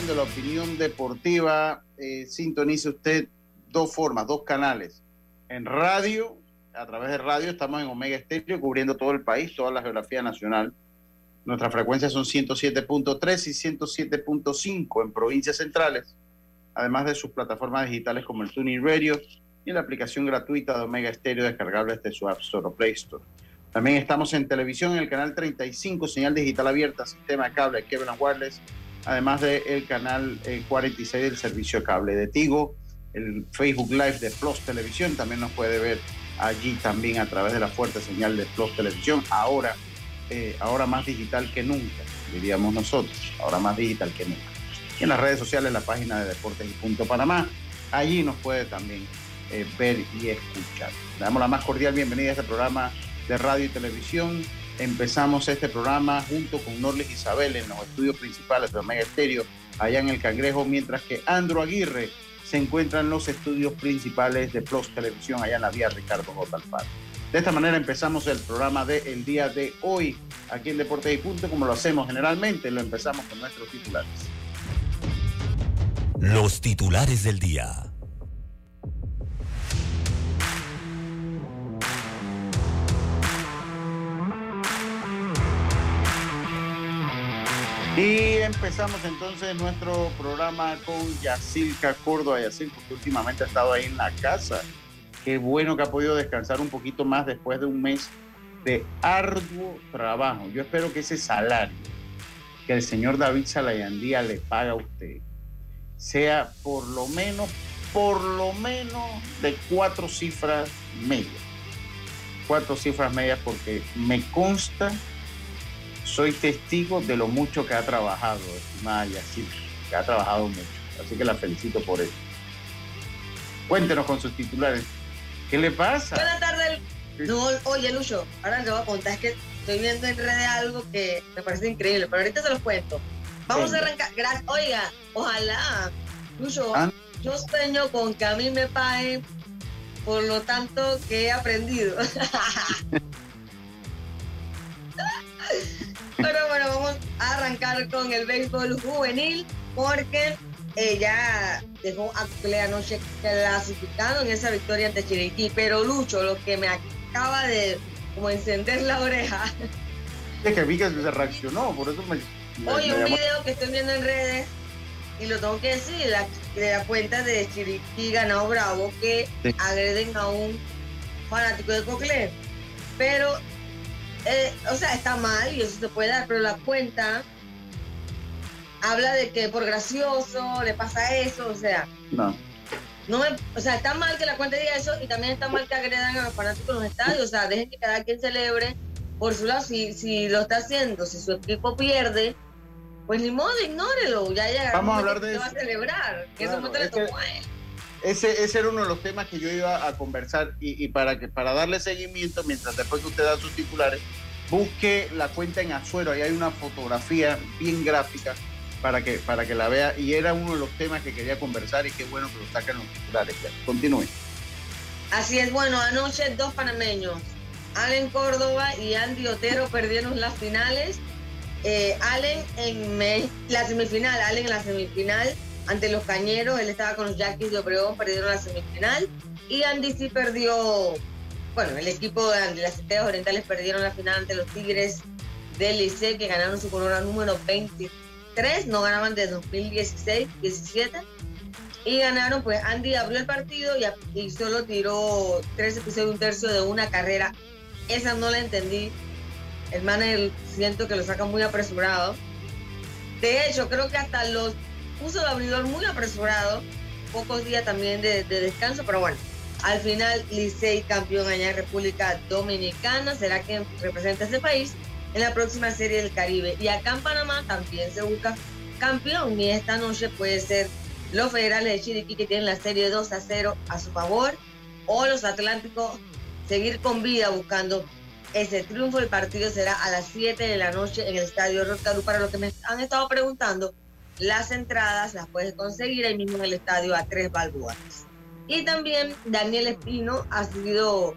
Evolución de la opinión deportiva, eh, sintonice usted dos formas, dos canales. En radio, a través de radio, estamos en Omega Estéreo, cubriendo todo el país, toda la geografía nacional. Nuestras frecuencias son 107.3 y 107.5 en provincias centrales, además de sus plataformas digitales como el Tuning Radio y la aplicación gratuita de Omega Estéreo descargable desde su App Store o Play Store. También estamos en televisión en el canal 35, señal digital abierta, sistema de cable Kevin Wireless además del canal 46 eh, del servicio cable de Tigo, el Facebook Live de Plus Televisión, también nos puede ver allí también a través de la fuerte señal de Plus Televisión, ahora, eh, ahora más digital que nunca, diríamos nosotros, ahora más digital que nunca. Y en las redes sociales, la página de Deportes y Punto Panamá, allí nos puede también eh, ver y escuchar. Le damos la más cordial bienvenida a este programa de radio y televisión empezamos este programa junto con Norles Isabel en los estudios principales de Omega Estéreo, allá en el Cangrejo, mientras que Andro Aguirre se encuentra en los estudios principales de Plus Televisión, allá en la vía Ricardo J. Alfaro. De esta manera empezamos el programa del día de hoy, aquí en Deportes y Punto, como lo hacemos generalmente, lo empezamos con nuestros titulares. Los titulares del día. Y empezamos entonces nuestro programa con Yacilca Córdoba. Yacilca, que últimamente ha estado ahí en la casa. Qué bueno que ha podido descansar un poquito más después de un mes de arduo trabajo. Yo espero que ese salario que el señor David Salayandía le paga a usted sea por lo menos, por lo menos de cuatro cifras medias. Cuatro cifras medias porque me consta soy testigo de lo mucho que ha trabajado, estimada Yacir, que ha trabajado mucho. Así que la felicito por eso. Cuéntenos con sus titulares. ¿Qué le pasa? Buenas tardes. No, oye, Lucho, ahora te voy a contar, es que estoy viendo en redes algo que me parece increíble, pero ahorita se los cuento. Vamos a arrancar. Oiga, ojalá, Lucho, ah. yo sueño con que a mí me paguen por lo tanto que he aprendido. Pero bueno, vamos a arrancar con el béisbol juvenil porque ella dejó a Clea anoche clasificado en esa victoria ante Chiriquí. Pero Lucho, lo que me acaba de como encender la oreja. Es que vi que se reaccionó, por eso me. Oye, un video que estoy viendo en redes, y lo tengo que decir, la, de la cuenta de Chiriquí Ganado Bravo, que agreden a un fanático de Cocle. Pero eh, o sea, está mal y eso se puede dar, pero la cuenta habla de que por gracioso le pasa eso, o sea. No. No o sea, está mal que la cuenta diga eso y también está mal que agredan a los fanáticos en los estadios. O sea, dejen que cada quien celebre por su lado. Si, si lo está haciendo, si su equipo pierde, pues ni modo, ignórelo. Ya ya Vamos a hablar de eso. va a celebrar. Que eso le tocó a él. Ese, ese, era uno de los temas que yo iba a conversar y, para, que, para darle seguimiento, mientras después que usted da sus titulares, busque la cuenta en Azuero, ahí hay una fotografía bien gráfica para que, para que la vea y era uno de los temas que quería conversar y qué bueno que lo saquen los titulares. Continúe. Así es, bueno, anoche dos panameños, Allen Córdoba y Andy Otero perdieron las finales. Eh, Allen en la semifinal, Allen en la semifinal ante los Cañeros, él estaba con los Yaquis de Obregón, perdieron la semifinal. Y Andy sí perdió, bueno, el equipo de las Estrellas Orientales perdieron la final ante los Tigres del Licey que ganaron su corona número 23, no ganaban de 2016, 17 y ganaron, pues Andy abrió el partido y, solo tiró tres episodios de un tercio de una carrera. Esa no la entendí. El manager siento que lo saca muy apresurado. De hecho, creo que hasta los puso el abridor muy apresurado. Pocos días también de, descanso, pero bueno, al final Licey campeón allá en República Dominicana. Será quien representa ese país en la próxima serie del Caribe. Y acá en Panamá también se busca campeón y esta noche puede ser los federales de Chiriquí que tienen la serie 2 a 0 a su favor o los Atlánticos seguir con vida buscando ese triunfo. El partido será a las 7 de la noche en el Estadio Roscarú. Para los que me han estado preguntando, las entradas las puedes conseguir ahí mismo en el estadio a tres balboas. Y también Daniel Espino ha sido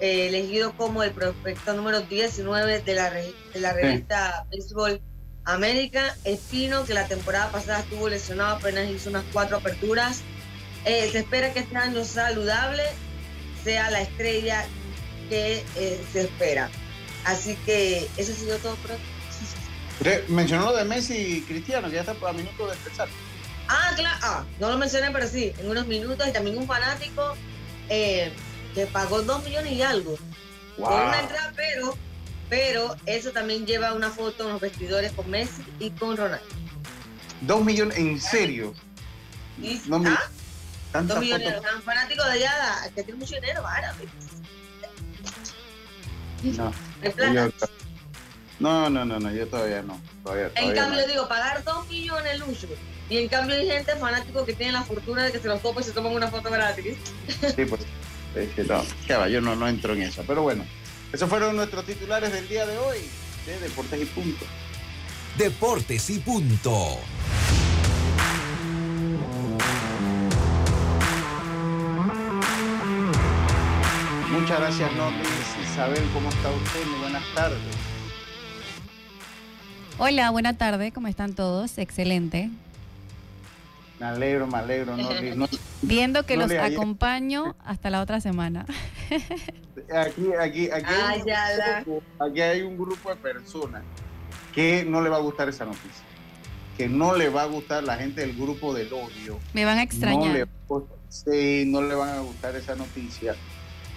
eh, elegido como el prospecto número 19 de la, de la revista Baseball América Espino, que la temporada pasada estuvo lesionado, apenas hizo unas cuatro aperturas. Eh, se espera que este año saludable sea la estrella que eh, se espera. Así que eso ha sido todo por Mencionó lo de Messi y Cristiano, que ya está a minuto de empezar. Ah, claro, ah, no lo mencioné, pero sí, en unos minutos. Y también un fanático eh, que pagó dos millones y algo por una entrada, pero pero eso también lleva una foto en los vestidores con Messi y con Ronaldo. Dos millones, ¿en serio? no, ¿Ah? Dos millones, un fanático de allá que tiene mucho dinero, árabe. No. No, no, no, no, yo todavía no. Todavía, en cambio, le digo, pagar dos millones lucho. Y en cambio hay gente fanático que tiene la fortuna de que se los topa y se toman una foto gratis. Sí, pues. no, yo no, no entro en eso. Pero bueno, esos fueron nuestros titulares del día de hoy de Deportes y Punto. Deportes y Punto. Muchas gracias, Norris. Isabel, ¿cómo está usted? Muy buenas tardes. Hola, buenas tardes. ¿Cómo están todos? Excelente. Me alegro, me alegro, Norris. Viendo que los acompaño hasta la otra semana. aquí, aquí, aquí, hay un grupo, de personas que no le va a gustar esa noticia. Que no le va a gustar la gente del grupo del odio. Me van a extrañar. No le, sí, no le van a gustar esa noticia.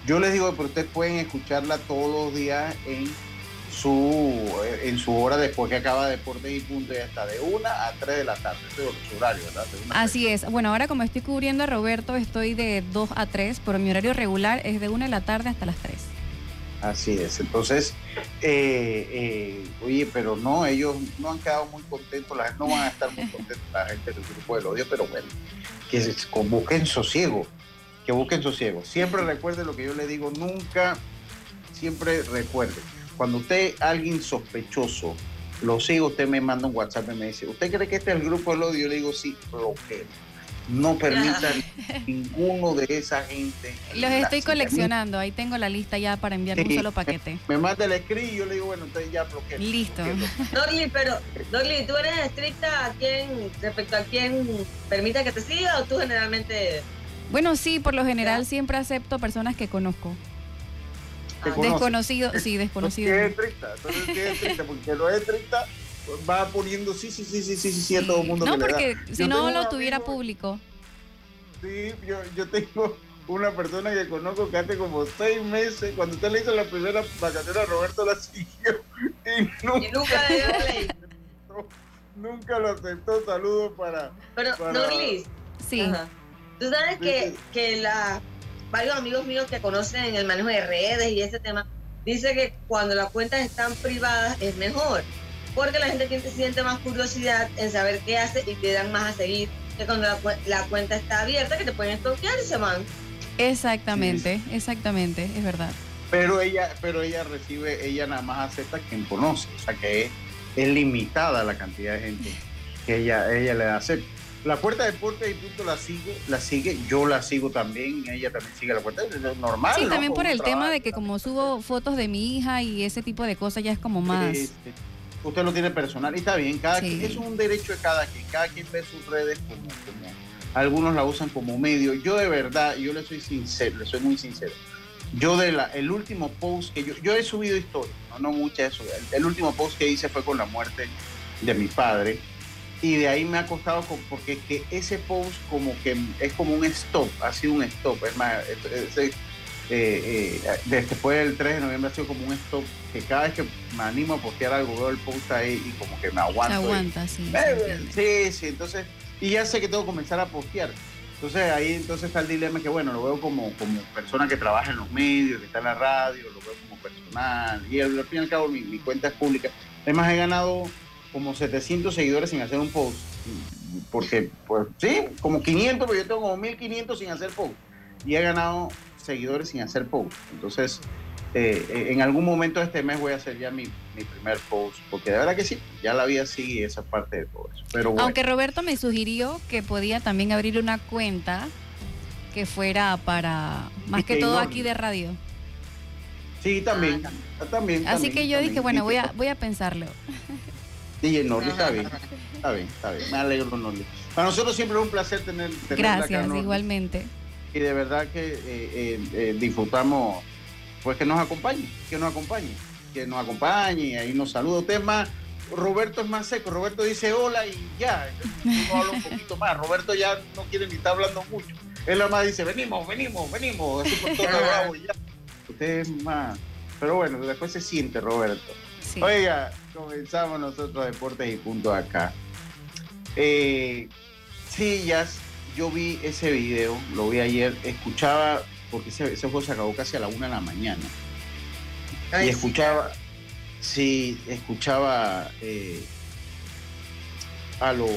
Yo les digo, pero ustedes pueden escucharla todos los días en su, eh, en su hora después que acaba Deportes y Punto y hasta de 1 a 3 de la tarde. Ese es su horario, ¿verdad? Así es. Bueno, ahora como estoy cubriendo a Roberto, estoy de 2 a 3, pero mi horario regular es de 1 de la tarde hasta las 3. Así es. Entonces, eh, eh, oye, pero no, ellos no han quedado muy contentos, la, no van a estar muy contentos la gente del grupo del odio, pero bueno, que busquen sosiego, que busquen sosiego. Siempre recuerde lo que yo le digo, nunca, siempre recuerde cuando usted, alguien sospechoso, lo sigue, usted me manda un WhatsApp y me dice, ¿usted cree que este es el grupo del odio? Yo le digo, sí, bloqueo. No permita ninguno de esa gente. Los estoy coleccionando, ahí tengo la lista ya para enviar un solo paquete. Me, manda el script y yo le digo, bueno, usted ya bloquea. Listo. Dorly, pero, Dorly, ¿tú eres estricta a quién, respecto a quién permita que te siga o tú generalmente... Bueno, sí, por lo general siempre acepto personas que conozco. Desconocido, sí, desconocido. es estricta, entonces es estricta, porque no es estricta, va poniendo sí, sí, sí, sí, sí, sí, a todo el mundo. No, que porque si no lo tuviera público. Sí, yo, yo tengo una persona que conozco que hace como seis meses, cuando usted le hizo la primera vacación a Roberto, la siguió y nunca, y nunca, nunca lo aceptó. Saludos para. Pero, para... sí. Tú sabes que, que la varios amigos míos que conocen el manejo de redes y ese tema, dice que cuando las cuentas están privadas es mejor, porque la gente siente más curiosidad en saber qué hace y te dan más a seguir que cuando la, cuenta está abierta, que te pueden estoquear y se van. Exactamente, exactamente, es verdad. Pero ella, pero ella recibe, ella nada más acepta quien conoce, o sea que es, limitada la cantidad de gente que ella, ella le acepta. La Puerta de Deportes y Punto la sigue, la sigue, yo la sigo también, ella también sigue la Puerta, es normal. Sí, también por el tema de que como subo fotos de mi hija y ese tipo de cosas ya es como más... usted lo tiene personal y está bien, cada quien, es un derecho de cada quien, cada quien ve sus redes como, como, algunos la usan como medio. Yo de verdad, yo le soy sincero, le soy muy sincero. yo de la, el último post que yo, yo he subido historia, no, no muchas, el, el último post que hice fue con la muerte de mi padre y de ahí me ha costado porque que ese post como que es como un stop, ha sido un stop, es más, ese, eh, eh, después del 3 de noviembre ha sido como un stop que cada vez que me animo a postear algo veo el post ahí y como que me aguanto. aguanta, sí. sí, sí, entonces, y ya sé que tengo que comenzar a postear. Entonces ahí entonces está el dilema que bueno, lo veo como, como persona que trabaja en los medios, que está en la radio, lo veo como personal, y al fin y al cabo mi, mi cuenta es pública. Además he ganado como 700 seguidores sin hacer un post, porque pues sí, como 500, pero yo tengo como 1500 sin hacer post, y he ganado seguidores sin hacer post. Entonces, eh, en algún momento de este mes voy a hacer ya mi, mi, primer post, porque de verdad que sí, ya la vida sigue esa parte de todo eso. Pero Aunque Roberto me sugirió que podía también abrir una cuenta que fuera para, más que, todo aquí de radio. Sí, también, ah, también. Así que yo dije, bueno, voy a, voy a pensarlo. DJ Norli está bien, está bien, está bien. Me alegro, Norli. Para nosotros siempre es un placer tener. Gracias, igualmente y de verdad que eh, eh, eh, disfrutamos pues que nos acompañe, que nos acompañe, que nos acompañe y ahí nos saluda. Usted más, Roberto es más seco, Roberto dice hola y ya, no habla un poquito más, Roberto ya no quiere ni estar hablando mucho. Él nada más dice, venimos, venimos, venimos, así por todo bravo y ya. Usted es más, pero bueno, después se siente Roberto. Oiga, comenzamos nosotros Deportes y Punto acá. Eh, sillas yo vi ese video, lo vi ayer, escuchaba, porque ese, juego se acabó casi a la una de la mañana. y escuchaba, sí, escuchaba eh, a los,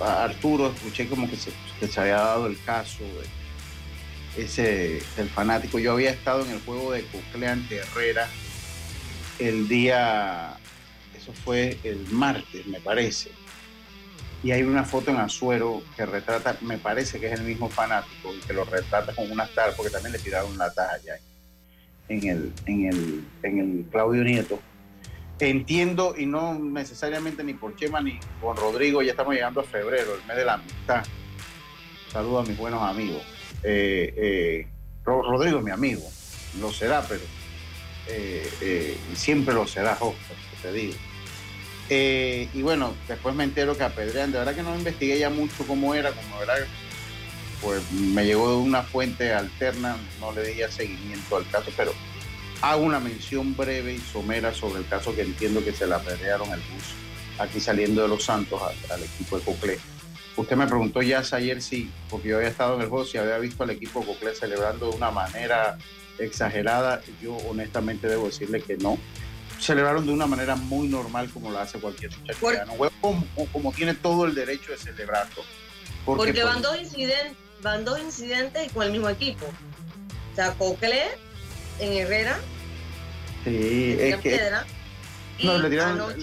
a Arturo, escuché como que se, se había dado el caso ese, el fanático. Yo había estado en el juego de Cocle ante Herrera el día, eso fue el martes, me parece y hay una foto en Azuero que retrata, me parece que es el mismo fanático, y que lo retrata con una tal, porque también le tiraron la allá en el, en el, en el Claudio Nieto. Entiendo, y no necesariamente ni por Chema ni con Rodrigo, ya estamos llegando a febrero, el mes de la amistad. Saludo a mis buenos amigos. Eh, eh, Rodrigo es mi amigo, lo será, pero eh, siempre lo será, Oscar, te digo. Eh, y bueno, después me entero que apedrean. De verdad que no investigué ya mucho cómo era, como era, pues me llegó de una fuente alterna, no le di seguimiento al caso, pero hago una mención breve y somera sobre el caso que entiendo que se le apedrearon el bus aquí saliendo de Los Santos al, equipo de Coclé. Usted me preguntó ya ayer si, porque yo había estado en el juego, si había visto al equipo de Coclé celebrando de una manera exagerada. Yo honestamente debo decirle que no celebraron de una manera muy normal como lo hace cualquier muchacho como, como, tiene todo el derecho de celebrarlo. Porque, van, dos incidentes, van dos incidentes con el mismo equipo. O sea, Cocle en Herrera. Sí, es que... no, le tiraron,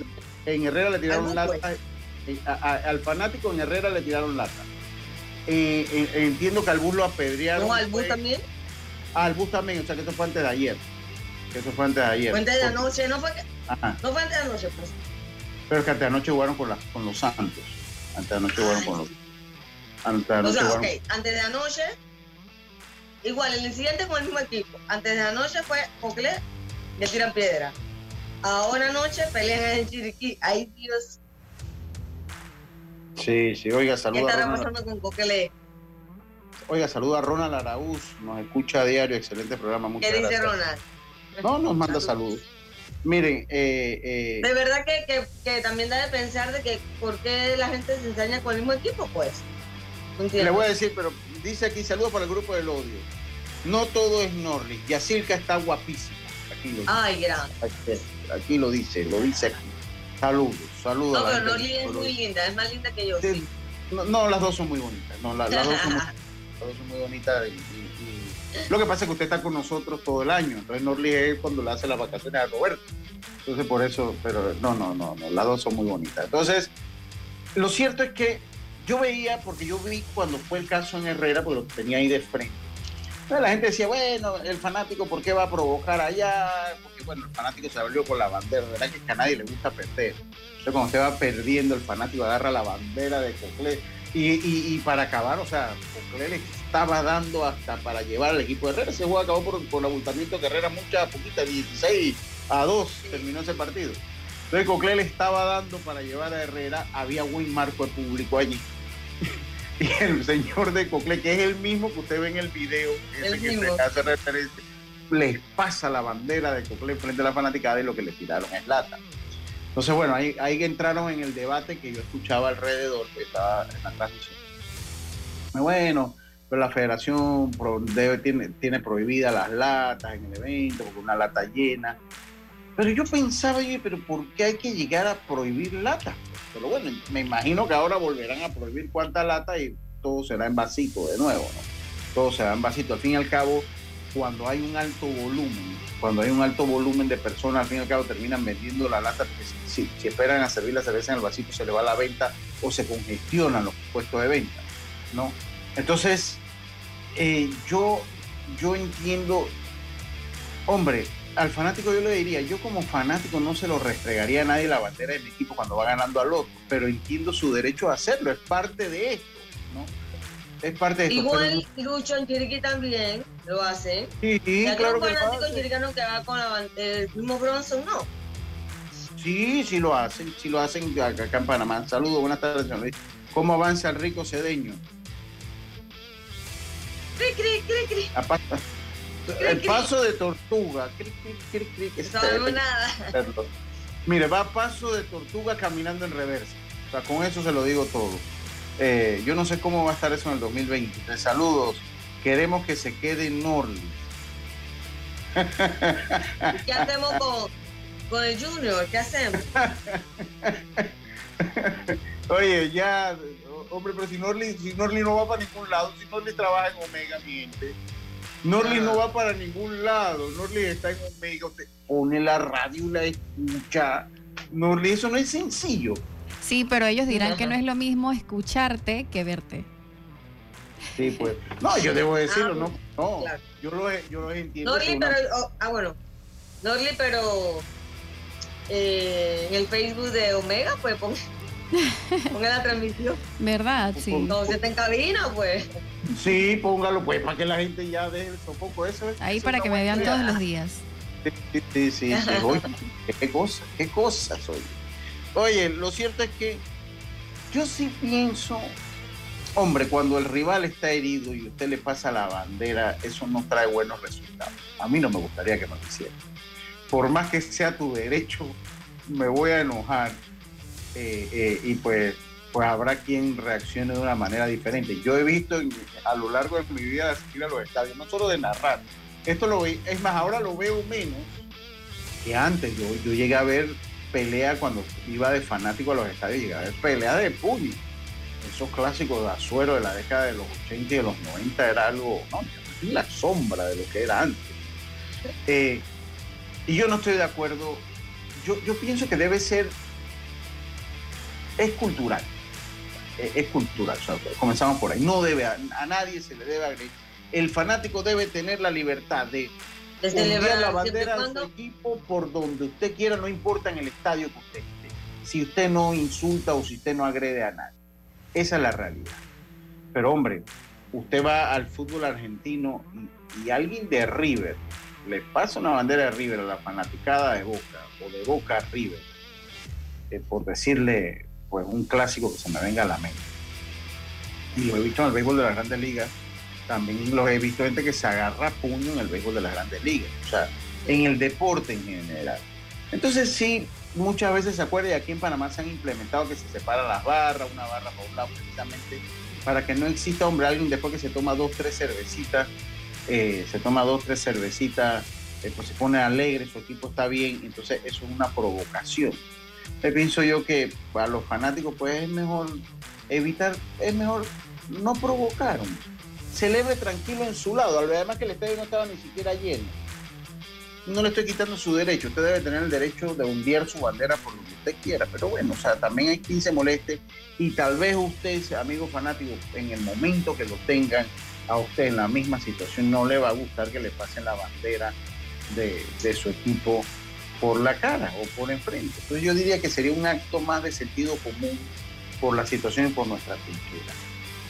en Herrera le tiraron lata. Eh, al fanático en Herrera le tiraron lata. Eh, eh, entiendo que al bus lo apedrearon. No, al bus también. al bus también, o sea que eso fue antes de ayer. Eso fue antes de ayer. Fue antes de anoche, no fue, que, no fue antes de anoche, pues. Pero es que antes de anoche jugaron con, la, con los Santos. Antes de anoche jugaron con los. Antes de anoche. O sea, antes de anoche. Igual, el incidente con el mismo equipo. Antes de anoche fue Cocle, le tiran piedra. Ahora anoche pelean en Chiriquí. Ay, Dios. Sí, sí, oiga, saluda. ¿Qué estará pasando con Cocle? Oiga, saluda a Ronald Araúz, nos escucha a diario, excelente programa. Muchas ¿Qué dice Ronald? No, nos manda saludos. Miren, eh, eh, de verdad que, que, también da de pensar de que por qué la gente se enseña con el mismo equipo, pues. Le voy a decir, pero dice aquí, saludos para el grupo del odio. No todo es Norris. Yacirca está guapísima. Aquí lo dice. Ay. Aquí, lo dice, lo dice aquí. Saludos, saludos. No, pero Norris es muy linda, es más linda que yo. Sí. No, las dos son muy bonitas. No, las, dos, son muy, bonitas y lo que pasa es que usted está con nosotros todo el año, entonces Norli es cuando le hace las vacaciones a Roberto. Entonces por eso, pero no, no, no, no, las dos son muy bonitas. Entonces, lo cierto es que yo veía, porque yo vi cuando fue el caso en Herrera, porque lo tenía ahí de frente. Entonces la gente decía, bueno, el fanático, ¿por qué va a provocar allá? Porque bueno, el fanático se abrió con la bandera, ¿verdad? Que a nadie le gusta perder. Entonces cuando usted va perdiendo, el fanático agarra la bandera de Coclé Y, para acabar, o sea, Cocle le estaba dando hasta para llevar al equipo de Herrera. Ese juego acabó por, por abultamiento de Herrera, mucha poquita, 16 a 2 terminó ese partido. Entonces Cocle le estaba dando para llevar a Herrera, había buen marco de público allí. y el señor de Cocle, que es el mismo que usted ve en el video, ese que se hace referencia, les pasa la bandera de Cocle frente a la fanaticada y lo que le tiraron es lata. Entonces, bueno, ahí, ahí entraron en el debate que yo escuchaba alrededor, que estaba en la transmisión. Bueno, pero la federación debe, tiene, tiene prohibidas las latas en el evento, porque una lata llena. Pero yo pensaba, oye, pero ¿por qué hay que llegar a prohibir latas? Pero bueno, me imagino que ahora volverán a prohibir cuántas latas y todo será en vasito de nuevo, ¿no? Todo será en vasito. Al fin y al cabo, cuando hay un alto volumen, cuando hay un alto volumen de personas, al fin y al cabo terminan vendiendo la lata, porque si, esperan a servir la cerveza en el vasito, se le va la venta o se congestionan los puestos de venta, ¿no? Entonces, eh, yo, yo entiendo, hombre, al fanático yo le diría, yo como fanático no se lo restregaría a nadie la bandera de mi equipo cuando va ganando al otro, pero entiendo su derecho a hacerlo, es parte de esto, ¿no? Es parte de esto. Igual Lucho en Chiriquí también lo hace. Sí, claro que fanático que va con la, el mismo Bronson, ¿no? Sí, sí lo hacen, sí lo hacen acá en Panamá. Saludos, buenas tardes, señor Luis. ¿Cómo avanza el rico cedeño? Cri, cri, cri, cri el paso de tortuga. no nada. Mire, va a paso de tortuga caminando en reversa. O sea, con eso se lo digo todo. Eh, yo no sé cómo va a estar eso en el 2020. Saludos. Queremos que se quede en Norli. ¿Qué hacemos con, el Junior? ¿Qué hacemos? Oye, ya, hombre, pero si Norli, si Norli no va para ningún lado, si Norli trabaja en Omega, mi gente Norli no va para ningún lado. Norli está en medio, te pone la radio y la escucha. Norli, eso no es sencillo. Sí, pero ellos dirán que no es lo mismo escucharte que verte. Sí, pues. No, yo debo decirlo, no. No, yo, lo, yo lo entiendo. Norli, pero. Oh, ah, bueno. Norli, pero. Eh, en el Facebook de Omega, pues ponga, ponga la transmisión. ¿Verdad? Sí. No, se está en cabina, pues. Sí, póngalo pues para que la gente ya deje el poco eso. Ahí para que me vean todos los días. Sí, sí, sí. Oye, qué cosa, qué cosa soy. Oye, lo cierto es que yo sí pienso, hombre, cuando el rival está herido y usted le pasa la bandera, eso no trae buenos resultados. A mí no me gustaría que me lo hiciera. Por más que sea tu derecho, me voy a enojar. Eh, eh, y pues pues habrá quien reaccione de una manera diferente. Yo he visto a lo largo de mi vida asistir a los estadios, no solo de narrar. Esto lo es más, ahora lo veo menos que antes. Yo, yo llegué a ver pelea cuando iba de fanático a los estadios, llegué a ver pelea de puño. Esos clásicos de Azuero de la década de los 80 y de los 90 era algo, no, la sombra de lo que era antes. Eh, y yo no estoy de acuerdo. Yo, yo pienso que debe ser, es cultural es cultural. comenzamos por ahí. No debe, a, nadie se le debe agredir. El fanático debe tener la libertad de celebrar la bandera de su equipo por donde usted quiera, no importa en el estadio que usted esté. Si usted no insulta o si usted no agrede a nadie. Esa es la realidad. Pero hombre, usted va al fútbol argentino y, alguien de River le pasa una bandera de River a la fanaticada de Boca o de Boca a River, eh, por decirle pues un clásico que se me venga a la mente. Y lo he visto en el béisbol de las grandes ligas, también lo he visto gente que se agarra puño en el béisbol de las grandes ligas, o sea, en el deporte en general. Entonces sí, muchas veces se acuerda y aquí en Panamá se han implementado que se separan las barras, una barra por un lado precisamente para que no exista, hombre, alguien después que se toma dos, tres cervecitas, eh, se toma dos, tres cervecitas, eh, pues se pone alegre, su equipo está bien, entonces eso es una provocación pienso yo que para los fanáticos pues es mejor evitar, es mejor no provocar. Celebre tranquilo en su lado. Además que el estadio no estaba ni siquiera lleno. No le estoy quitando su derecho. Usted debe tener el derecho de hundir su bandera por lo que usted quiera. Pero bueno, o sea, también hay quien se moleste. Y tal vez usted, amigo fanático, en el momento que lo tengan a usted en la misma situación, no le va a gustar que le pasen la bandera de, su equipo por la cara o por enfrente. Entonces yo diría que sería un acto más de sentido común por la situación y por nuestra cultura.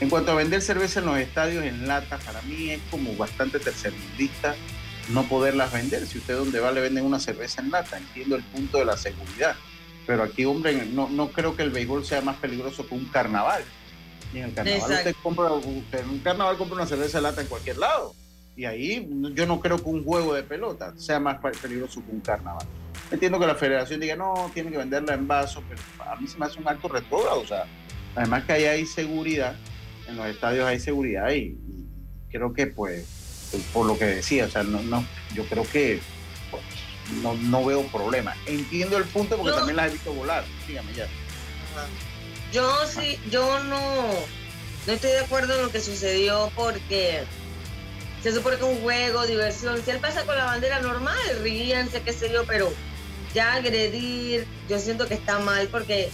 En cuanto a vender cerveza en los estadios en lata, para mí es como bastante tercermundista no poderlas vender. Si usted donde va le venden una cerveza en lata, entiendo el punto de la seguridad. Pero aquí, hombre, no, no creo que el béisbol sea más peligroso que un carnaval. Y en el carnaval usted compra, usted en un carnaval compra una cerveza en lata en cualquier lado. Y ahí yo no creo que un juego de pelota sea más peligroso que un carnaval. Entiendo que la federación diga, no, tiene que venderla en vaso, pero a mí se me hace un acto retrógrado. O sea, además que ahí hay seguridad, en los estadios hay seguridad y, creo que pues, por lo que decía, o sea, no, no yo creo que pues, no, no veo problema. Entiendo el punto porque también las he visto volar. Dígame ya. Yo sí, yo no, no estoy de acuerdo en lo que sucedió porque se supone que es un juego, diversión. Si él pasa con la bandera normal, ríanse, qué sé yo, pero ya agredir, yo siento que está mal porque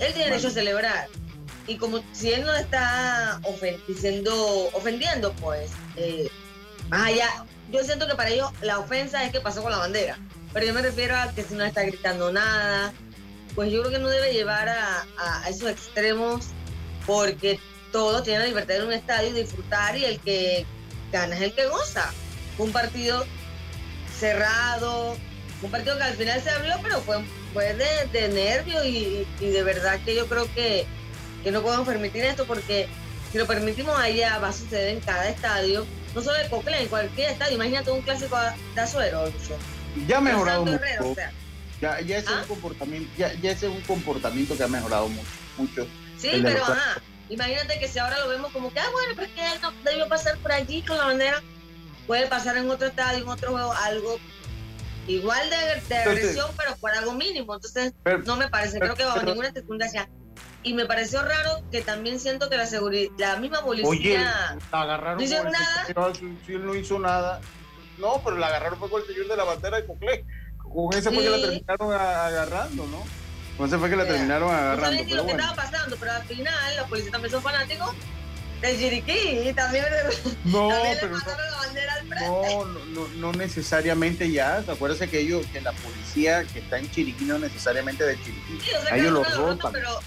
él tiene derecho a celebrar. Y como si él no está diciendo, ofendiendo, pues, eh, más allá, yo siento que para ellos la ofensa es que pasó con la bandera. Pero yo me refiero a que si no está gritando nada, pues yo creo que no debe llevar a, esos extremos porque todos tienen la libertad de ir a un estadio y disfrutar y el que gana es el que goza. Un partido cerrado, un partido que al final se abrió, pero fue, de, de nervio y, de verdad que yo creo que, que no podemos permitir esto porque si lo permitimos allá va a suceder en cada estadio, no solo en Cocle, en cualquier estadio. Imagínate un clásico de Azuero. Ya ha mejorado mucho. ya, ya, ese es un comportamiento, ya, ya ese es un comportamiento que ha mejorado mucho. mucho sí, pero ajá, imagínate que si ahora lo vemos como que, ah, bueno, pero es que él no debió pasar por allí con la bandera, puede pasar en otro estadio, en otro juego, algo igual de, agresión, pero por algo mínimo. Entonces, no me parece, creo que bajo ninguna circunstancia. Y me pareció raro que también siento que la seguridad, la misma policía. Oye, agarraron no hizo nada. No hizo nada. No, pero la agarraron fue con el señor de la bandera de Coclé. Con ese fue que la terminaron agarrando, ¿no? Con ese fue que la terminaron agarrando. No sé lo que estaba pasando, pero al final los policías también son fanáticos el Chiriquí también, no, pero no, no, no, necesariamente ya. Acuérdese que ellos, que la policía que está en Chiriquí no necesamente de Chiriquí. ellos los rotan. pero...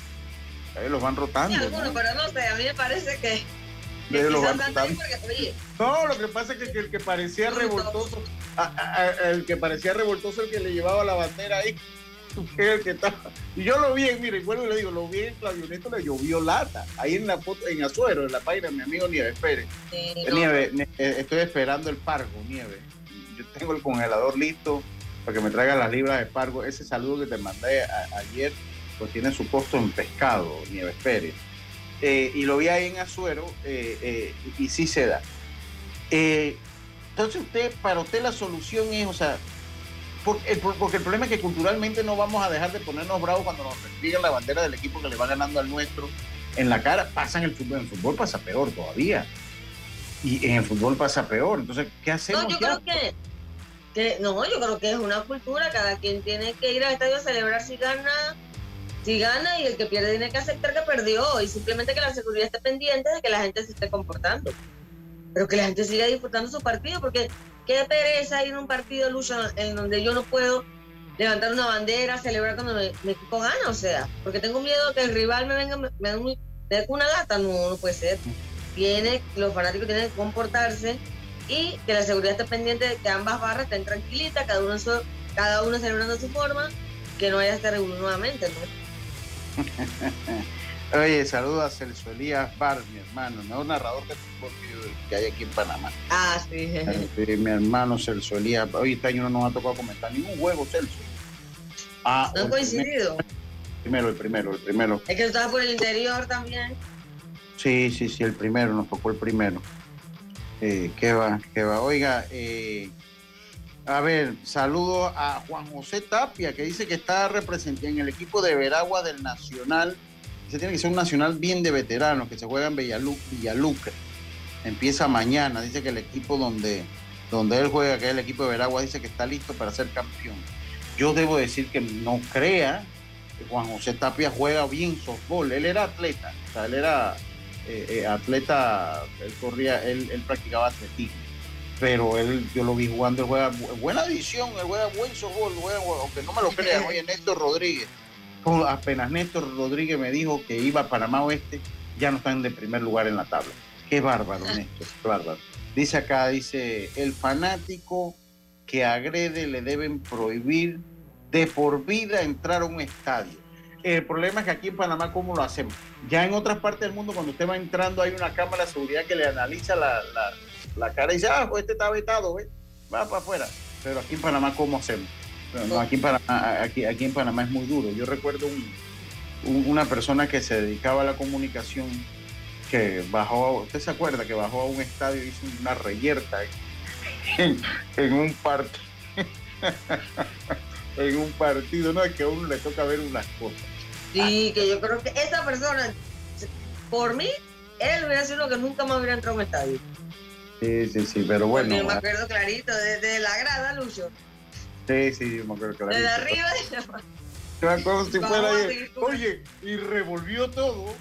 Los van rotando. Sí, algunos, pero no sé, a mí me parece que. los van rotando. no, lo que pasa es que, el que parecía revoltoso, el que parecía revoltoso, el que le llevaba la bandera ahí, el que estaba. Y yo lo vi, mire, vuelvo y le digo, lo vi en Claudio Neto, le llovió lata. Ahí en la foto, en Azuero, en la página mi amigo Nieve Pérez. Nieve, eh, estoy esperando el pargo, Nieve. Yo tengo el congelador listo para que me traiga las libras de pargo. Ese saludo que te mandé ayer, pues tiene su costo en pescado, Nieve Pérez. Eh, y lo vi ahí en Azuero eh, y sí se da. entonces usted, para usted la solución es, o sea, porque el, porque el problema es que culturalmente no vamos a dejar de ponernos bravos cuando nos repliegan la bandera del equipo que le va ganando al nuestro en la cara. Pasa en el fútbol, en el fútbol pasa peor todavía. Y en el fútbol pasa peor. Entonces, ¿qué hacemos? No, yo creo que, no, yo creo que es una cultura. Cada quien tiene que ir al estadio a celebrar si gana, si gana y el que pierde tiene que aceptar que perdió y simplemente que la seguridad esté pendiente de que la gente se esté comportando. Pero que la gente siga disfrutando su partido porque qué pereza ir a un partido lucha en donde yo no puedo levantar una bandera, celebrar cuando mi equipo gana, o sea, porque tengo miedo que el rival me venga, me, dé una lata, no, no puede ser. Tiene, los fanáticos tienen que comportarse y que la seguridad esté pendiente de que ambas barras estén tranquilitas, cada uno, cada uno celebrando su forma, que no haya este reunión nuevamente, ¿no? Oye, saludos a Celso Elías Bar, mi hermano, mejor narrador que, que hay aquí en Panamá. Ah, sí. mi hermano Celso Elías. Hoy este año no nos ha tocado comentar ningún juego, Celso. Ah, no han coincidido. Primero, el primero, el primero. Es que estaba por el interior también. Sí, sí, sí, el primero, nos tocó el primero. Eh, ¿Qué va? ¿Qué va? Oiga, eh, a ver, saludo a Juan José Tapia, que dice que está representando en el equipo de Veragua del Nacional se tiene que ser un nacional bien de veteranos que se juega en Villalucre. Empieza mañana. Dice que el equipo donde, donde él juega, que es el equipo de Veragua, dice que está listo para ser campeón. Yo debo decir que no crea que Juan José Tapia juega bien softball. Él era atleta, o sea, él era eh, eh, atleta, él corría, él, practicaba atletismo. Pero él, yo lo vi jugando, él juega buena edición, él juega buen softball, aunque no me lo crean, oye, Néstor Rodríguez apenas Néstor Rodríguez me dijo que iba a Panamá Oeste, ya no están de primer lugar en la tabla. Qué bárbaro, Néstor, qué bárbaro. Dice acá, dice, el fanático que agrede le deben prohibir de por vida entrar a un estadio. El problema es que aquí en Panamá, ¿cómo lo hacemos? Ya en otras partes del mundo, cuando usted va entrando, hay una cámara de seguridad que le analiza la, la, cara y dice, ah, pues este está vetado, va para afuera. Pero aquí en Panamá, ¿cómo hacemos? aquí, en Panamá, aquí, aquí en Panamá es muy duro. Yo recuerdo una persona que se dedicaba a la comunicación que bajó, ¿usted se acuerda que bajó a un estadio y hizo una reyerta en, en un partido? en un partido, no es que a uno le toca ver unas cosas. Sí, que yo creo que esa persona, por mí, él hubiera sido lo que nunca más hubiera entrado a un estadio. Sí, sí, sí, pero bueno. me acuerdo clarito, desde la grada, Lucho. Sí, sí, me acuerdo clarito. Desde arriba de la... Me acuerdo si fuera ayer. Oye, y revolvió todo.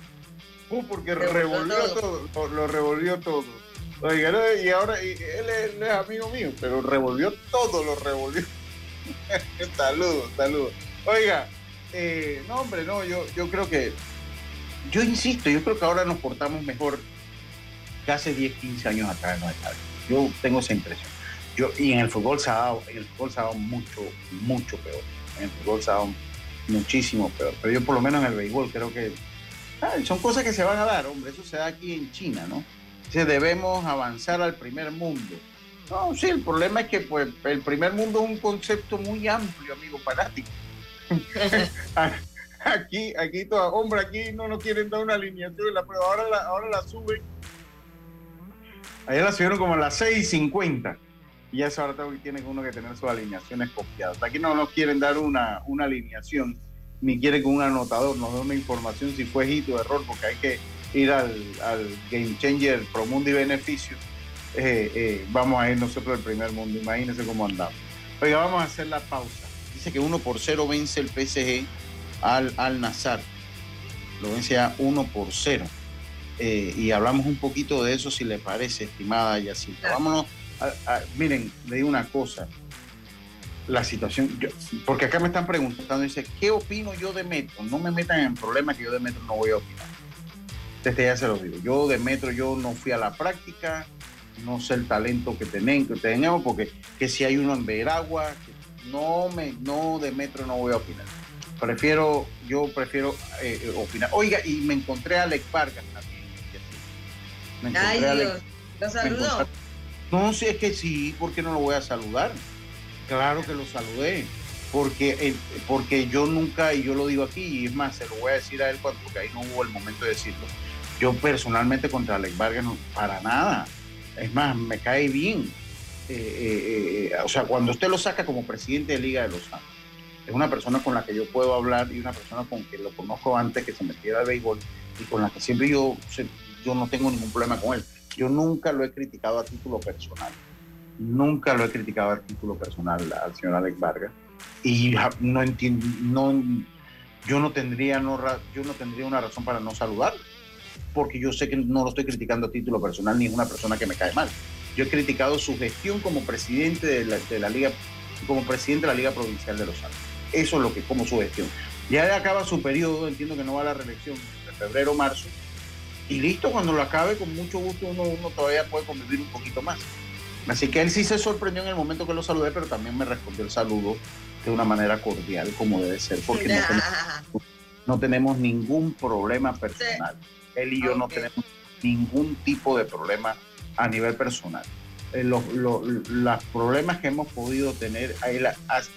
Uh, porque revolvió, todo. lo revolvió todo. Oiga, y ahora y él, es, amigo mío, pero revolvió todo, lo revolvió. saludos, saludos. Oiga, eh, no, hombre, no, yo, yo creo que, yo insisto, yo creo que ahora nos portamos mejor que hace 10, 15 años atrás no Yo tengo esa impresión. Yo, y en el fútbol se ha dado, en el fútbol se ha dado mucho, mucho peor. En el fútbol se ha dado muchísimo peor. Pero yo por lo menos en el béisbol creo que son cosas que se van a dar, hombre. Eso se da aquí en China, ¿no? Se debemos avanzar al primer mundo. No, sí, el problema es que pues, el primer mundo es un concepto muy amplio, amigo fanático. aquí, aquí, toda, hombre, aquí no nos quieren dar una alineación, pero ahora la, ahora la suben. Ayer la subieron como a las 6.50 y eso ahora tiene uno que tener sus alineaciones copiadas. Aquí no nos quieren dar una, una alineación, ni quieren que un anotador nos dé una información si fue hito o error, porque hay que ir al, al Game Changer Promundo y Beneficio eh, eh, vamos a ir nosotros del primer mundo. Imagínense cómo andamos. Oiga, vamos a hacer la pausa. Dice que 1 por 0 vence el PSG al, al Nazar. Lo vence a 1 por 0. Eh, y hablamos un poquito de eso, si le parece, estimada Yacita. Vámonos. miren, le digo una cosa. La situación, porque acá me están preguntando, dice, ¿qué opino yo de Metro? No me metan en problemas que yo de Metro no voy a opinar. Desde ya se lo digo. Yo de Metro, yo no fui a la práctica, no sé el talento que, tenemos, que tenemos, porque que si hay uno en Veragua, no, me, no de metro no voy a opinar. Prefiero, yo prefiero eh, opinar. Oiga, y me encontré a Alex Vargas. Me Ay, Dios. ¿Lo saludó? No, sí, es que sí, ¿por qué no lo voy a saludar? Claro que lo saludé, porque, eh, porque yo nunca, y yo lo digo aquí, y es más, se lo voy a decir a él cuando, porque ahí no hubo el momento de decirlo. Yo personalmente contra Alex Vargas no, para nada es más, me cae bien. Eh, eh, eh, o sea, cuando usted lo saca como presidente de Liga de los Santos, es una persona con la que yo puedo hablar y una persona con que lo conozco antes que se metiera al béisbol y con la que siempre yo, yo no tengo ningún problema con él. Yo nunca lo he criticado a título personal. Nunca lo he criticado a título personal al señor Alex Vargas. Y no entiendo, no, yo no tendría, no, yo no tendría una razón para no saludarlo porque yo sé que no lo estoy criticando a título personal ni es una persona que me cae mal. Yo he criticado su gestión como presidente de la, Liga, como presidente de la Liga Provincial de Los Andes. Eso es lo que, como su gestión. Ya acaba su periodo, entiendo que no va a la reelección de febrero marzo. Y listo, cuando lo acabe, con mucho gusto uno, uno todavía puede convivir un poquito más. Así que él sí se sorprendió en el momento que lo saludé, pero también me respondió el saludo de una manera cordial, como debe ser, porque no tenemos, ningún problema personal él y yo no tenemos ningún tipo de problema a nivel personal. Eh, los, problemas que hemos podido tener, él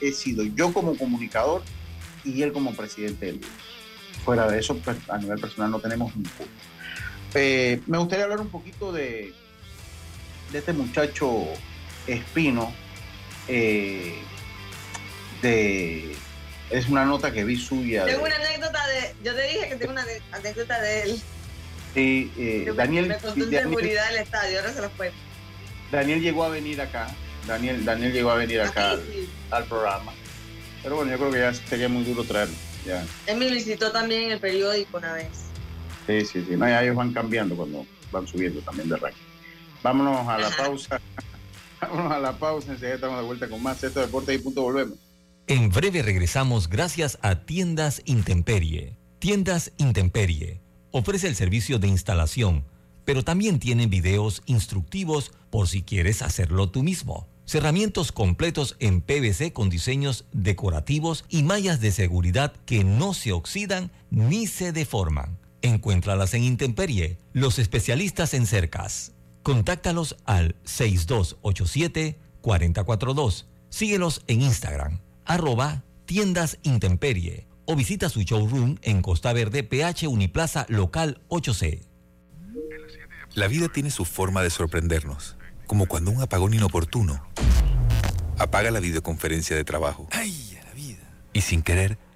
he sido yo como comunicador y él como presidente del Fuera de eso, pues, a nivel personal no tenemos ninguno. Eh, me gustaría hablar un poquito de, de este muchacho Espino. Eh, de, es una nota que vi suya. Tengo una anécdota de. Yo te dije que tengo una anécdota de él. Sí, eh, Daniel. seguridad del estadio, ahora se los fue. Daniel llegó a venir acá. Daniel, Daniel llegó a venir acá al, programa. Pero bueno, yo creo que ya sería muy duro traerlo. Ya. Él me visitó también en el periódico una vez. Sí, sí, sí. No, ya ellos van cambiando cuando van subiendo también de ranking. Vámonos a la pausa. Vámonos a la pausa. Enseguida estamos de vuelta con más. Esto Deporte y punto volvemos. En breve regresamos gracias a Tiendas Intemperie. Tiendas Intemperie ofrece el servicio de instalación, pero también tienen videos instructivos por si quieres hacerlo tú mismo. Cerramientos completos en PVC con diseños decorativos y mallas de seguridad que no se oxidan ni se deforman. Encuéntralas en Intemperie, los especialistas en cercas. Contáctalos al 6287-4042. Síguelos en Instagram, arroba tiendas Intemperie o visita su showroom en Costa Verde, PH Uniplaza Local 8C. La vida tiene su forma de sorprendernos, como cuando un apagón inoportuno apaga la videoconferencia de trabajo. ¡Ay, la vida! Y sin querer,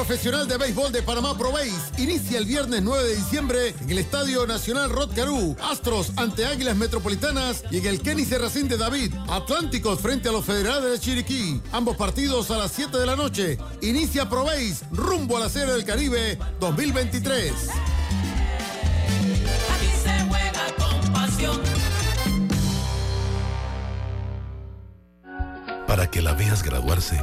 Profesional de Béisbol de Panamá Pro inicia el viernes 9 de diciembre en el Estadio Nacional Rod Caru. Astros ante Águilas Metropolitanas y en el Kenny Serracín de David. Atlánticos frente a los Federales de Chiriquí. Ambos partidos a las 7 de la noche. Inicia Pro rumbo a la Serie del Caribe 2023. Para que la veas graduarse,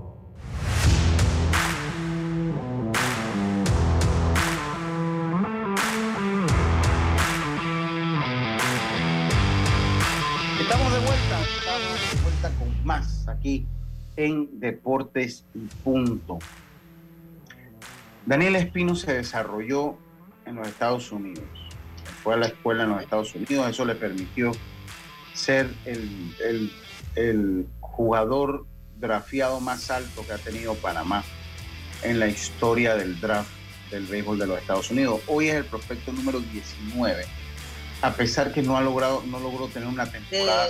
Más aquí en Deportes y Punto. Daniel Espino se desarrolló en los Estados Unidos. Fue a la escuela en los Estados Unidos. Eso le permitió ser el, el jugador drafiado más alto que ha tenido Panamá en la historia del draft del béisbol de los Estados Unidos. Hoy es el prospecto número 19, a pesar que no ha logrado, no logró tener una temporada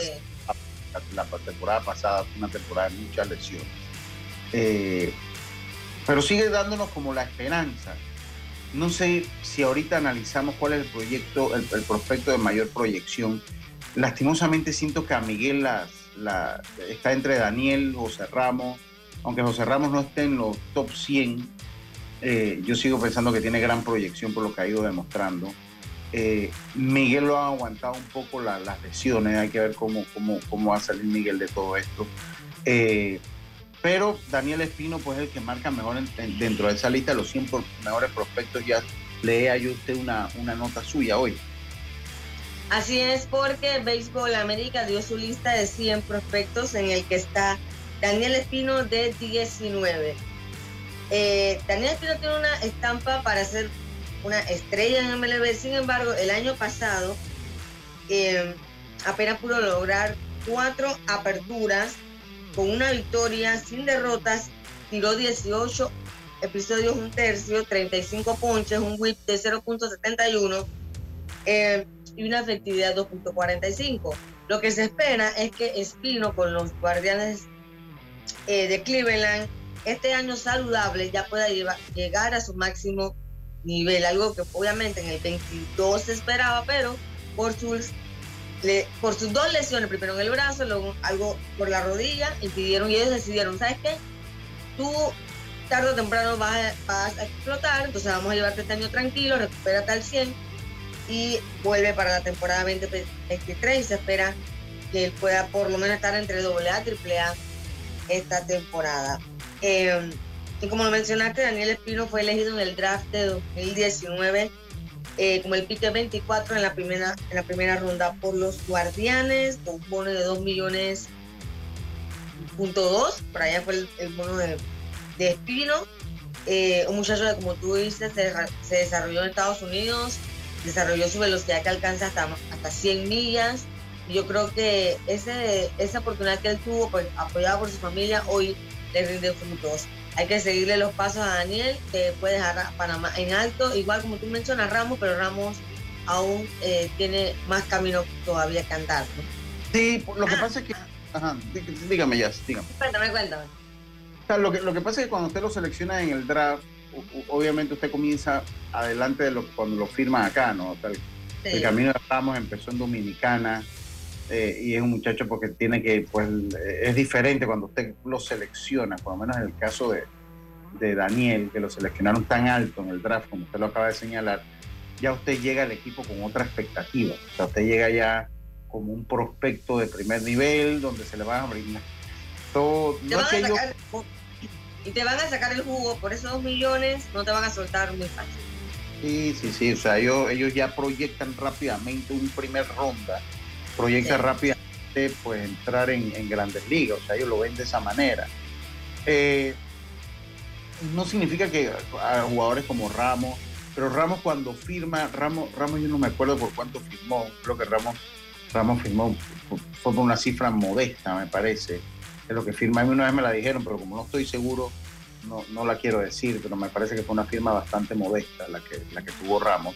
la, temporada pasada fue una temporada de muchas lesiones. Eh, pero sigue dándonos como la esperanza. No sé si ahorita analizamos cuál es el proyecto, el, prospecto de mayor proyección. Lastimosamente siento que a Miguel las, la, está entre Daniel, José Ramos, aunque José Ramos no esté en los top 100, eh, yo sigo pensando que tiene gran proyección por lo que ha ido demostrando. Eh, Miguel lo ha aguantado un poco las lesiones, hay que ver cómo, cómo, cómo va a salir Miguel de todo esto. Eh, pero Daniel Espino, pues es el que marca mejor dentro de esa lista los 100 mejores prospectos. Ya lea yo usted una, una nota suya hoy. Así es, porque Béisbol América dio su lista de 100 prospectos en el que está Daniel Espino de 19. Eh, Daniel Espino tiene una estampa para ser una estrella en MLB. Sin embargo, el año pasado eh, apenas pudo lograr cuatro aperturas con una victoria sin derrotas, tiró 18 episodios, un tercio, 35 ponches, un whip de 0.71 eh, y una efectividad 2.45. Lo que se espera es que Espino con los Guardianes eh, de Cleveland este año saludable ya pueda llegar a su máximo nivel, algo que obviamente en el 22 se esperaba, pero por sus, por sus dos lesiones, primero en el brazo, luego algo por la rodilla, impidieron y ellos decidieron, ¿sabes qué? Tú tarde o temprano vas a, explotar, entonces vamos a llevarte este año tranquilo, recupérate al 100 y vuelve para la temporada 2023 y se espera que él pueda por lo menos estar entre AA y AAA esta temporada. Eh, y como lo mencionaste, Daniel Espino fue elegido en el draft de 2019 eh, como el pique 24 en la primera en la primera ronda por los Guardianes, con bono de 2 millones por allá fue el, bono de, Espino. Eh, un muchacho que, como tú dices, se, desarrolló en Estados Unidos, desarrolló su velocidad que alcanza hasta, hasta 100 millas. Yo creo que ese, esa oportunidad que él tuvo, pues, apoyado por su familia, hoy le rinde frutos. Hay que seguirle los pasos a Daniel, que puede dejar a Panamá en alto, igual como tú mencionas Ramos, pero Ramos aún eh, tiene más camino todavía que andar. Sí, lo que ah. pasa es que... Ajá, dígame ya, dígame. Cuéntame, cuéntame. lo, que, lo que pasa es que cuando usted lo selecciona en el draft, obviamente usted comienza adelante de lo cuando lo firma acá, ¿no? El camino de Ramos empezó en Dominicana eh, y es un muchacho porque tiene que, pues, es diferente cuando usted lo selecciona, por lo menos en el caso de, de Daniel, que lo seleccionaron tan alto en el draft, como usted lo acaba de señalar, ya usted llega al equipo con otra expectativa. O sea, usted llega ya como un prospecto de primer nivel, donde se le van a brindar todo. y te van a sacar el jugo, por esos dos millones no te van a soltar muy fácil. Sí, sí, sí, o sea, ellos, ellos ya proyectan rápidamente un primer ronda, proyectan rápidamente pues entrar en, grandes ligas, o sea, ellos lo ven de esa manera. Eh, no significa que a jugadores como Ramos, pero Ramos cuando firma, Ramos, Ramos yo no me acuerdo por cuánto firmó, creo que Ramos, Ramos firmó, fue por una cifra modesta, me parece, es lo que firma. A mí una vez me la dijeron, pero como no estoy seguro, no, no la quiero decir, pero me parece que fue una firma bastante modesta la que, la que tuvo Ramos.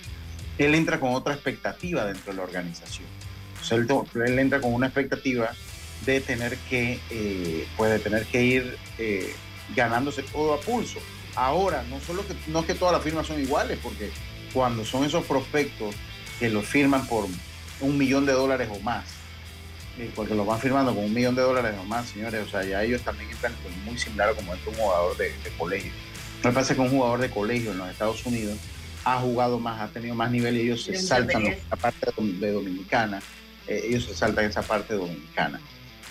Él entra con otra expectativa dentro de la organización. O sea, él, entra con una expectativa de tener que, eh, pues tener que ir eh, ganándose todo a pulso. Ahora, no solo que, no es que todas las firmas son iguales, porque cuando son esos prospectos que los firman por un millón de dólares o más, eh, porque los van firmando con un millón de dólares o más, señores, o sea, ya ellos también están muy similar a como es un jugador de, colegio. No me pasa que un jugador de colegio en los Estados Unidos ha jugado más, ha tenido más nivel y ellos se saltan esa parte de Dominicana, eh, ellos se saltan esa parte dominicana.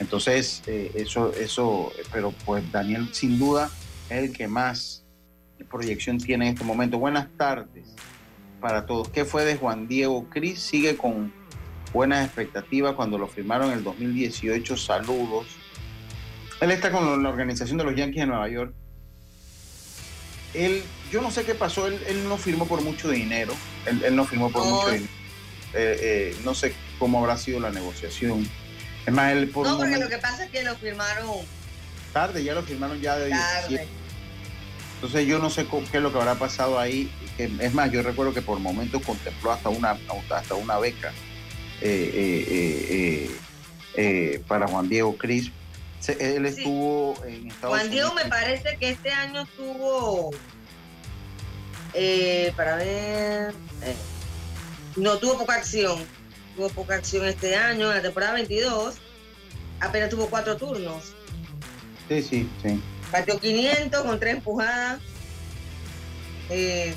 Entonces, eh, eso, eso, pero pues Daniel sin duda es el que más proyección tiene en este momento. Buenas tardes para todos. ¿Qué fue de Juan Diego Cris? Sigue con buenas expectativas cuando lo firmaron en el 2018. Saludos. Él está con la organización de los Yankees de Nueva York. Él, yo no sé qué pasó, él, no firmó por mucho dinero. Él, no firmó por mucho dinero. Eh, eh, no sé cómo habrá sido la negociación. Es más, él por No, porque lo que pasa es que lo firmaron. Tarde, ya lo firmaron ya de entonces yo no sé qué es lo que habrá pasado ahí. Es más, yo recuerdo que por momentos contempló hasta una, hasta una beca eh, eh, eh, para Juan Diego Cris. Él estuvo en Estados Juan Diego me parece que este año tuvo, para ver, no tuvo poca acción. Tuvo poca acción este año, en la temporada 22, apenas tuvo cuatro turnos. Sí, sí, sí. Batió 500 con tres empujadas. Eh,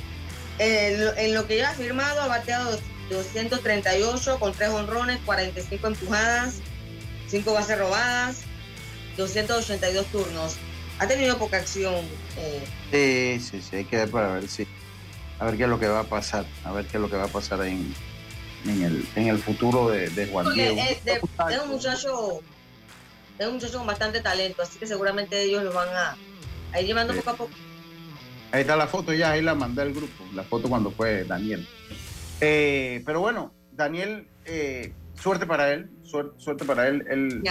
en, lo que ya ha firmado ha bateado 238 con tres honrones, 45 empujadas, 5 bases robadas, 282 turnos. Ha tenido poca acción. Eh. Sí, sí, sí, hay que ver para ver si. A ver qué es lo que va a pasar, a ver qué es lo que va a pasar en, en, el, en el futuro de, Juan Diego. es un muchacho es un muchacho con bastante talento, así que seguramente ellos lo van a, ir llevando poco a poco. Ahí está la foto ya, ahí la mandé al grupo, la foto cuando fue Daniel. Eh, pero bueno, Daniel, eh, suerte para él, suerte, para él. él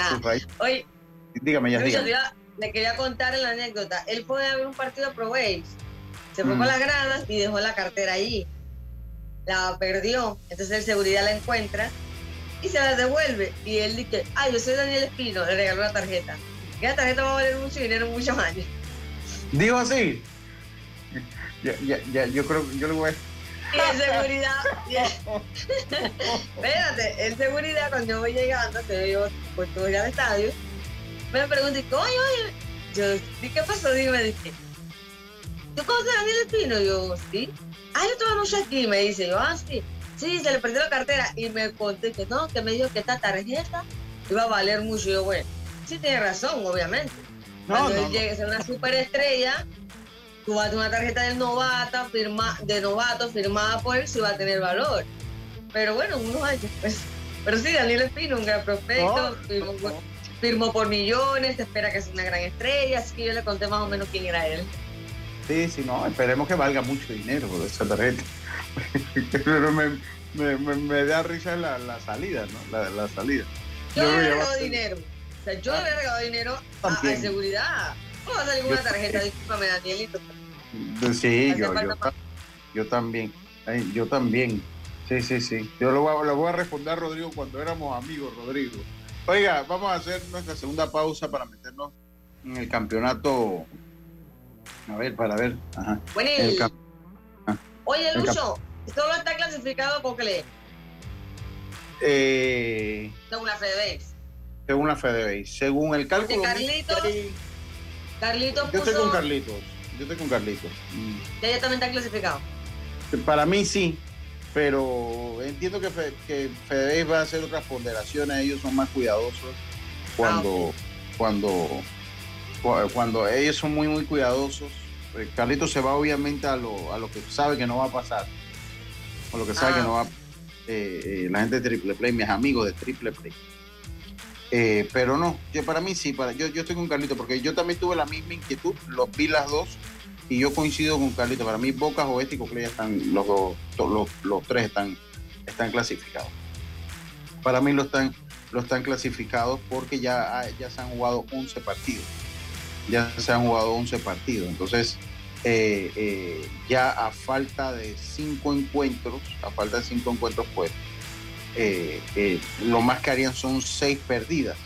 Oye, dígame ya, dígame. le quería contar la anécdota. Él fue a ver un partido de Pro Base, se fue con mm. las gradas y dejó la cartera allí. La perdió, entonces el seguridad la encuentra y se la devuelve. Y él dice, ay, yo soy Daniel Espino, le regaló una tarjeta. Y la tarjeta va a valer mucho dinero en muchos años. Digo así. Ya, ya, ya, yo creo que yo le voy a... Y seguridad, espérate, en seguridad cuando yo voy llegando, que yo pues ir al estadio, me pregunté, oye, oye, yo, ¿qué pasó? Digo, me dice, ¿tú conoces a Daniel Espino? Yo, sí. Ah, yo tuve mucho aquí, me dice, yo, ah, sí sí, se le perdió la cartera. Y me conté que no, que me dijo que esta tarjeta iba a valer mucho. Y yo, bueno, sí tiene razón, obviamente. Cuando él llegue a ser una superestrella, tú vas a tener una tarjeta de novata, firma, de novato firmada por él, sí va a tener valor. Pero bueno, unos años, pues. Pero sí, Daniel Espino, un gran prospecto. firmó por millones, se espera que sea una gran estrella, así que yo le conté más o menos quién era él. Sí, sí, no, esperemos que valga mucho dinero esa tarjeta. Pero me, me, me, da risa la, la salida, ¿no? La, la salida. Yo, le he regalado dinero. O sea, yo le he regalado dinero a, a, seguridad. No va a salir una tarjeta, discúlpame, Danielito. Sí, yo, yo, yo, también. Yo también. Sí, sí, sí. Yo lo voy, a, lo voy a responder a Rodrigo cuando éramos amigos, Rodrigo. Oiga, vamos a hacer nuestra segunda pausa para meternos en el campeonato. A ver, para ver. Ajá. Bueno, ah. Oye, Lucho, ¿solo está clasificado Cocle? Eh, según la FedeBase. Según la FedeBase. Según el cálculo. Carlitos. Carlitos Yo estoy con Carlitos. Yo estoy con Carlitos. ¿Ya ella también está clasificado? Para mí sí, pero entiendo que, que FedeBase va a hacer otras ponderaciones. Ellos son más cuidadosos cuando, ah, cuando, cuando ellos son muy, muy cuidadosos. Eh, Carlitos se va obviamente a lo, a lo que sabe que no va a pasar. A lo que sabe que no va a eh, eh, la gente de Triple Play, mis amigos de Triple Play. Eh, pero no, yo para mí sí, para, yo, yo estoy con Carlito, porque yo también tuve la misma inquietud, los vi las dos y yo coincido con Carlito. Para mí, Bocas, Oeste y Coclea están, los, los, los, tres están, están clasificados. Para mí lo están, lo están clasificados porque ya, ya se han jugado 11 partidos. Ya se han jugado 11 partidos. Entonces, eh, eh, ya a falta de cinco encuentros, a falta de cinco encuentros, pues eh, lo más que harían son seis perdidas.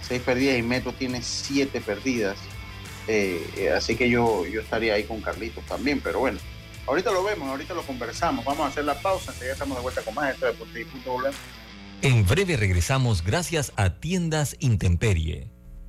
Seis perdidas y Metro tiene siete perdidas. así que yo, yo estaría ahí con Carlitos también, pero bueno, ahorita lo vemos, ahorita lo conversamos. Vamos a hacer la pausa, enseguida estamos de vuelta con más esto de En breve regresamos gracias a Tiendas Intemperie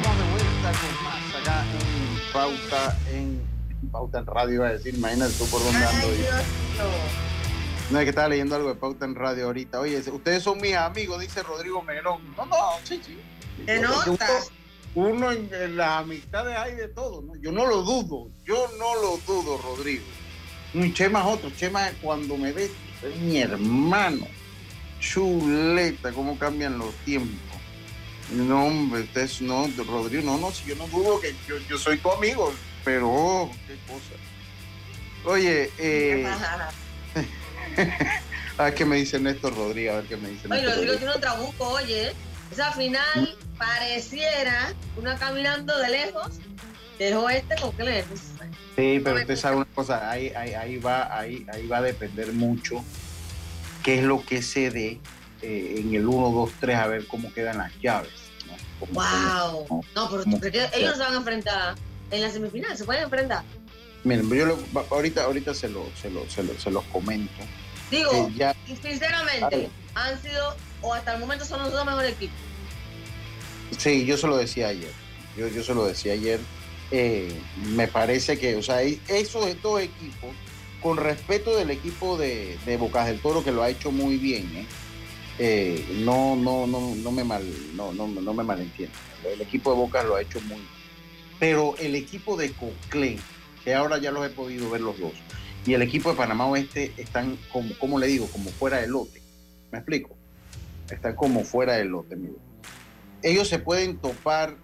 Estamos de vuelta con más acá en Pauta en Pauta en Radio, a decir, imagínate tú por dónde ando. No es que estaba leyendo algo de Pauta en Radio ahorita. Oye, ustedes son mis amigos, dice Rodrigo Melón. No, no, sí, sí. ¿Te notas? Uno, en, las amistades hay de todo, ¿no? Yo no lo dudo, yo no lo dudo, Rodrigo. Un Chema es otro, Chema cuando me ve, es mi hermano. Chuleta, cómo cambian los tiempos. No, hombre, ustedes no, Rodrigo, no, no, si yo no dudo que yo, soy tu amigo, pero oh, qué cosa. Oye, eh, a ver qué me dice Néstor Rodríguez, a ver qué me dice Oye, Rodrigo tiene un trabuco, oye. Esa final pareciera una caminando de lejos dejó este con Sí, pero usted sabe una cosa, ahí, ahí, va, ahí, ahí va a depender mucho qué es lo que se dé eh, en el 1, 2, 3, a ver cómo quedan las llaves. ¡Wow! no, pero ¿tú crees que ellos se van a enfrentar en la semifinal? ¿Se pueden enfrentar? Miren, yo ahorita, ahorita se, lo, se, lo, se, los comento. Digo, eh, sinceramente, han sido, o hasta el momento son los dos mejores equipos. Sí, yo se lo decía ayer. Yo, yo se lo decía ayer. Eh, me parece que, o sea, esos dos equipos, con respeto del equipo de, de Bocas del Toro, que lo ha hecho muy bien, ¿eh? Eh, no, no, no, no me mal, no, no, no me malentiendo. El equipo de Boca lo ha hecho muy bien. Pero el equipo de Coclé, que ahora ya los he podido ver los dos, y el equipo de Panamá Oeste están como, como le digo, como fuera del lote. ¿Me explico? Están como fuera del lote, mire. Ellos se pueden topar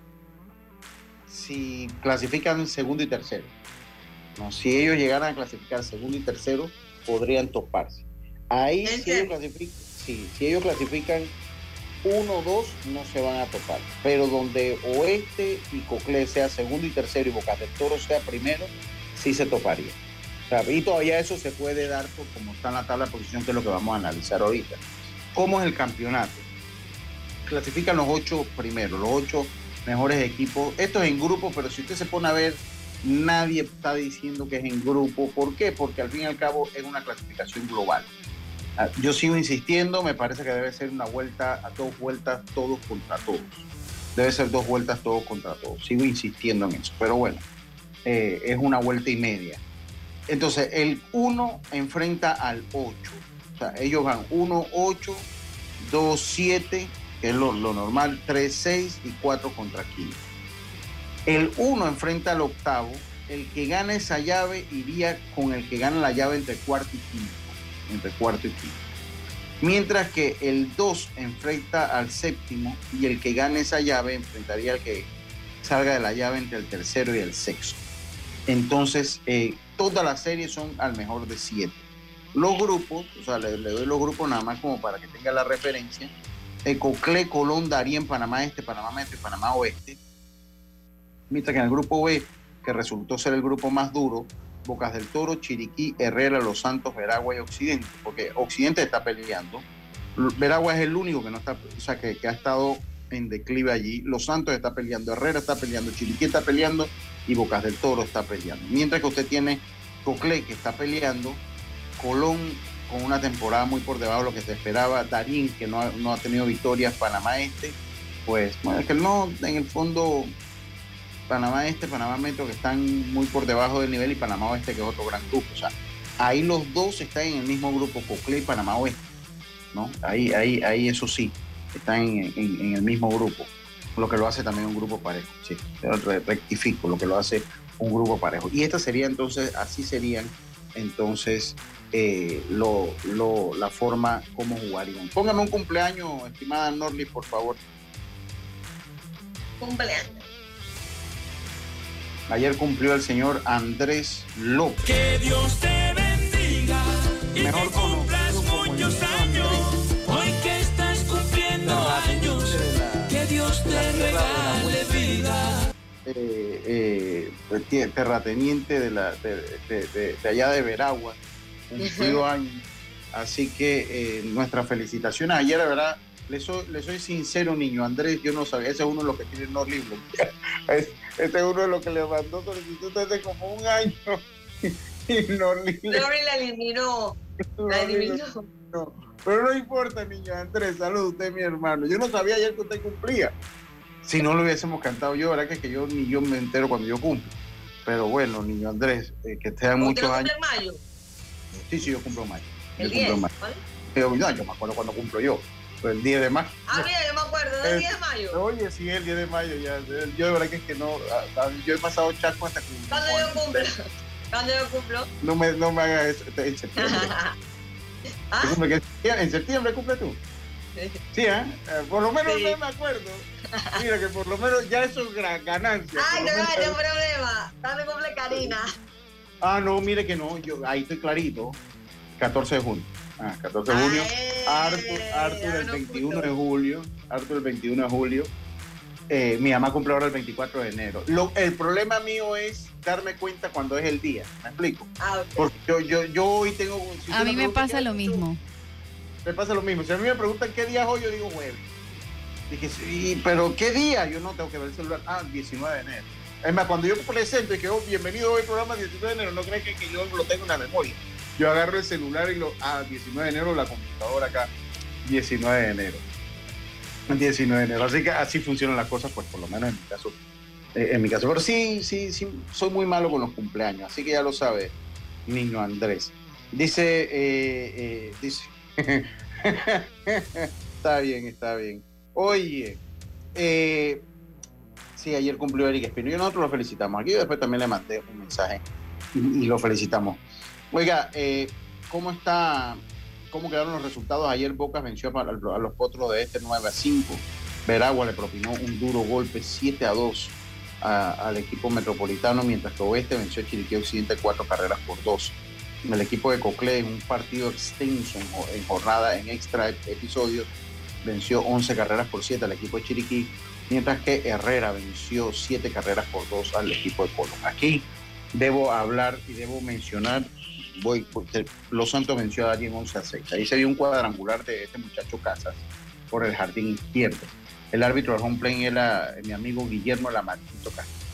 si clasifican segundo y tercero. No, si ellos llegaran a clasificar segundo y tercero, podrían toparse. Ahí si ellos clasifican si, ellos clasifican 1-2 no se van a topar. Pero donde Oeste y Coclé sea segundo y tercero y Boca del Toro sea primero, sí se toparía. y todavía eso se puede dar por como está en la tabla de posición, que es lo que vamos a analizar ahorita. ¿Cómo es el campeonato? Clasifican los ocho primeros, los ocho mejores equipos. Esto es en grupo, pero si usted se pone a ver, nadie está diciendo que es en grupo. ¿Por qué? Porque al fin y al cabo es una clasificación global. Ah, yo sigo insistiendo, me parece que debe ser una vuelta a dos vueltas todos contra todos. Debe ser dos vueltas todos contra todos. Sigo insistiendo en eso, pero bueno, eh, es una vuelta y media. Entonces, el 1 enfrenta al 8. O sea, ellos van 1, 8, 2, 7, que es lo, normal, 3, 6 y 4 contra 15. El 1 enfrenta al octavo. El que gana esa llave iría con el que gana la llave entre cuarto y quinto entre cuarto y quinto. Mientras que el 2 enfrenta al séptimo y el que gane esa llave enfrentaría al que salga de la llave entre el tercero y el sexto. Entonces, eh, todas las series son al mejor de siete. Los grupos, o sea, le, doy los grupos nada más como para que tenga la referencia. Coclé, Colón, Darien, Panamá Este, Panamá Este, Panamá Oeste. Mientras que en el grupo B, que resultó ser el grupo más duro, Bocas del Toro, Chiriquí, Herrera, Los Santos, Veragua y Occidente, porque Occidente está peleando. Veragua es el único que no está, o sea, que, ha estado en declive allí. Los Santos está peleando, Herrera está peleando, Chiriquí está peleando y Bocas del Toro está peleando. Mientras que usted tiene Coclé que está peleando, Colón con una temporada muy por debajo de lo que se esperaba, Darín que no ha, no ha tenido victorias, Panamá Este, pues bueno, es que no, en el fondo Panamá Este, Panamá Metro, que están muy por debajo del nivel, y Panamá Oeste, que es otro gran grupo. O sea, ahí los dos están en el mismo grupo, Cocle y Panamá Oeste. ¿no? Ahí, ahí, ahí eso sí, están en, el mismo grupo. Lo que lo hace también un grupo parejo. Sí, rectifico, lo que lo hace un grupo parejo. Y esta sería entonces, así serían entonces eh, lo, la forma como jugarían. Póngame un cumpleaños, estimada Norli, por favor. Cumpleaños. Ayer cumplió el señor Andrés López. Que Dios te bendiga y Mejor que cumplas muchos años. Hoy que estás cumpliendo años, que Dios te regale vida. Eh, eh, terrateniente de, la, de, allá de Veragua, cumplió años. Así que eh, nuestras felicitaciones. Ayer, la verdad, le soy, le soy sincero, niño Andrés, yo no sabía, ese es uno de los que tiene no libros. Ese es uno de los que le mandó solicitud desde como un año. y no la eliminó. La eliminó. Pero no importa, niño Andrés, salud, usted mi hermano. Yo no sabía ayer que usted cumplía. Si no lo hubiésemos cantado yo, ¿verdad? Que, que yo ni yo me entero cuando yo cumplo. Pero bueno, niño Andrés, eh, que te muchos años. en mayo? Sí, sí, yo cumplo en mayo. El Yo cumplo 10. mayo. ¿vale? Yo, no, yo me acuerdo cuando cumplo yo. El 10 de mayo. Ah, mira, yo me acuerdo, del Eh, 10 de mayo. Oye, sí, el 10 de mayo ya. Yo de verdad que es que no. Yo he pasado chasco hasta que. Cuando yo cumplo. Cuando yo cumplo. No me, no me hagas eso. En septiembre. ¿Ah? ¿En septiembre cumple tú? Sí, ¿eh? Eh, Por lo menos Sí. no me acuerdo. Mira que por lo menos ya eso es gran ganancia. Ay, no menos- haya problema. Dame cumple Karina. Ah, no, mire que no. Yo ahí estoy clarito. 14 de junio. Ah, 14 de junio. Arthur, Arthur el 21 de julio. Arthur el 21 de julio. Eh, mi mamá cumple ahora el 24 de enero. Lo- el problema mío es darme cuenta cuando es el día. ¿Me explico? Ah. Porque yo, yo, yo hoy tengo. si A mí me pasa lo mismo. Me pasa lo mismo. Si a mí me preguntan qué día es hoy, yo digo jueves. Dije, sí, pero ¿qué día? Yo no tengo que ver el celular. Ah, 19 de enero. Es más, cuando yo presento y que oh, bienvenido hoy al programa 19 de enero, no crees que, que yo lo tengo en la memoria. Yo agarro el celular y lo. Ah, 19 de enero, la computadora acá. 19 de enero. 19 de enero. Así que así funcionan las cosas, pues por lo menos en mi caso. eh, en mi caso. Pero sí, sí, sí, soy muy malo con los cumpleaños. Así que ya lo sabe, niño Andrés. Dice, eh, eh, dice. está bien, está bien. Oye, eh, sí, ayer cumplió Eric Espino y nosotros lo felicitamos. Aquí yo después también le mandé un mensaje y, y lo felicitamos. Oiga, eh, ¿cómo está? ¿Cómo quedaron los resultados? Ayer Bocas venció a, los potros de este 9 a 5. Veragua le propinó un duro golpe 7 a 2 a- al equipo metropolitano, mientras que Oeste venció a Chiriquí Occidente cuatro carreras por dos. El equipo de Coclé en un partido extenso en jornada, en extra episodios, venció 11 carreras por 7 al equipo de Chiriquí, mientras que Herrera venció 7 carreras por 2 al equipo de Colón. Aquí debo hablar y debo mencionar, voy, Los Santos venció a Darien 11 a 6. Ahí se vio un cuadrangular de este muchacho Casas por el jardín izquierdo. El árbitro del home play era mi amigo Guillermo Lamarquito Castro.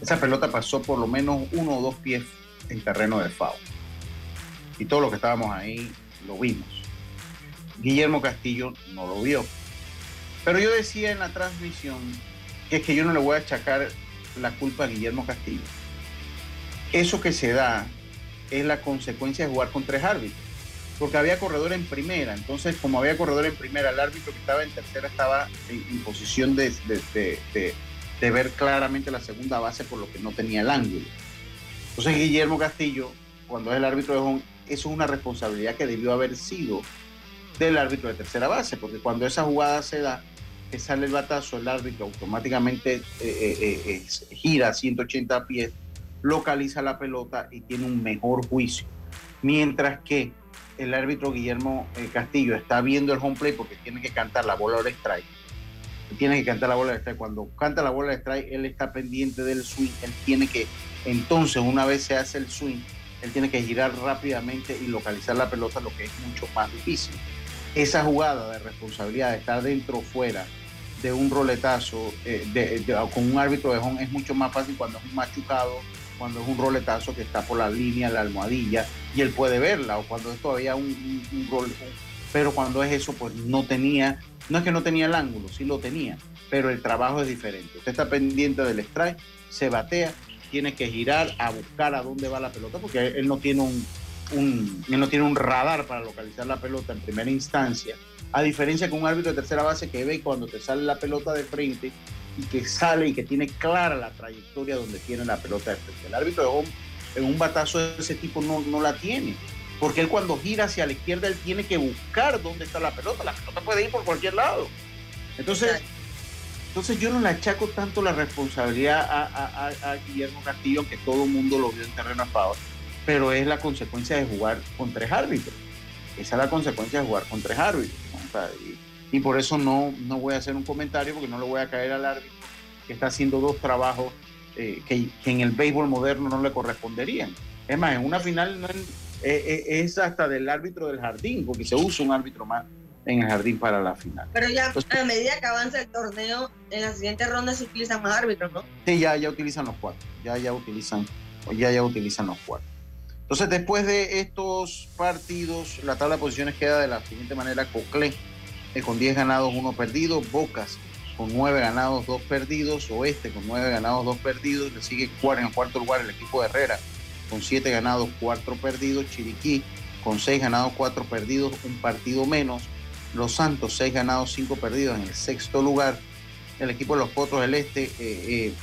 Esa pelota pasó por lo menos uno o dos pies en terreno de FAO. Y todos los que estábamos ahí lo vimos. Guillermo Castillo no lo vio. Pero yo decía en la transmisión que es que yo no le voy a achacar la culpa a Guillermo Castillo. Eso que se da es la consecuencia de jugar con tres árbitros. Porque había corredor en primera. Entonces, como había corredor en primera, el árbitro que estaba en tercera estaba en, posición de, de- de- ver claramente la segunda base por lo que no tenía el ángulo. Entonces, Guillermo Castillo, cuando es el árbitro de home, eso es una responsabilidad que debió haber sido del árbitro de tercera base, porque cuando esa jugada se da, que sale el batazo, el árbitro automáticamente eh, eh, eh, gira 180 pies, localiza la pelota y tiene un mejor juicio. Mientras que el árbitro Guillermo eh, Castillo está viendo el home play porque tiene que cantar la bola de strike. Tiene que cantar la bola de strike. Cuando canta la bola de strike, él está pendiente del swing. Él tiene que, entonces, una vez se hace el swing, él tiene que girar rápidamente y localizar la pelota, lo que es mucho más difícil. Esa jugada de responsabilidad de estar dentro o fuera de un roletazo eh, de- con un árbitro de home es mucho más fácil cuando es un machucado, cuando es un roletazo que está por la línea, la almohadilla, y él puede verla, o cuando es todavía un, rol- pero cuando es eso, pues no tenía, no es que no tenía el ángulo, sí lo tenía, pero el trabajo es diferente. Usted está pendiente del strike, se batea, tiene que girar a buscar a dónde va la pelota, porque él no tiene un, un- él no tiene un radar para localizar la pelota en primera instancia, a diferencia que un árbitro de tercera base que ve cuando te sale la pelota de frente y que sale y que tiene clara la trayectoria donde tiene la pelota. El árbitro de home en un batazo de ese tipo no, no la tiene, porque él cuando gira hacia la izquierda, él tiene que buscar dónde está la pelota, la pelota puede ir por cualquier lado. Entonces, entonces yo no le achaco tanto la responsabilidad a, a- a- a Guillermo Castillo, que todo el mundo lo vio en terreno a favor, pero es la consecuencia de jugar con tres árbitros. Esa es la consecuencia de jugar con tres árbitros. ¿no? O sea, y, y por eso no, no voy a hacer un comentario, porque no le voy a caer al árbitro que está haciendo dos trabajos eh, que, que en el béisbol moderno no le corresponderían. Es más, en una final no es, eh, eh, es hasta del árbitro del jardín, porque se usa un árbitro más en el jardín para la final. Pero ya a medida que avanza el torneo, en la siguiente ronda se utilizan más árbitros, ¿no? Sí, ya, ya utilizan los cuatro. Ya, ya utilizan, ya, ya utilizan los cuatro. Entonces, después de estos partidos, la tabla de posiciones queda de la siguiente manera: Coclé eh, con 10 ganados, 1 perdido, Bocas con 9 ganados, 2 perdidos, Oeste con 9 ganados, 2 perdidos, le sigue en cuarto lugar el equipo de Herrera con 7 ganados, 4 perdidos, Chiriquí con seis ganados, cuatro perdidos, un partido menos. Los Santos, seis ganados, cinco perdidos en el sexto lugar. El equipo de los Potros del Este, eh, eh,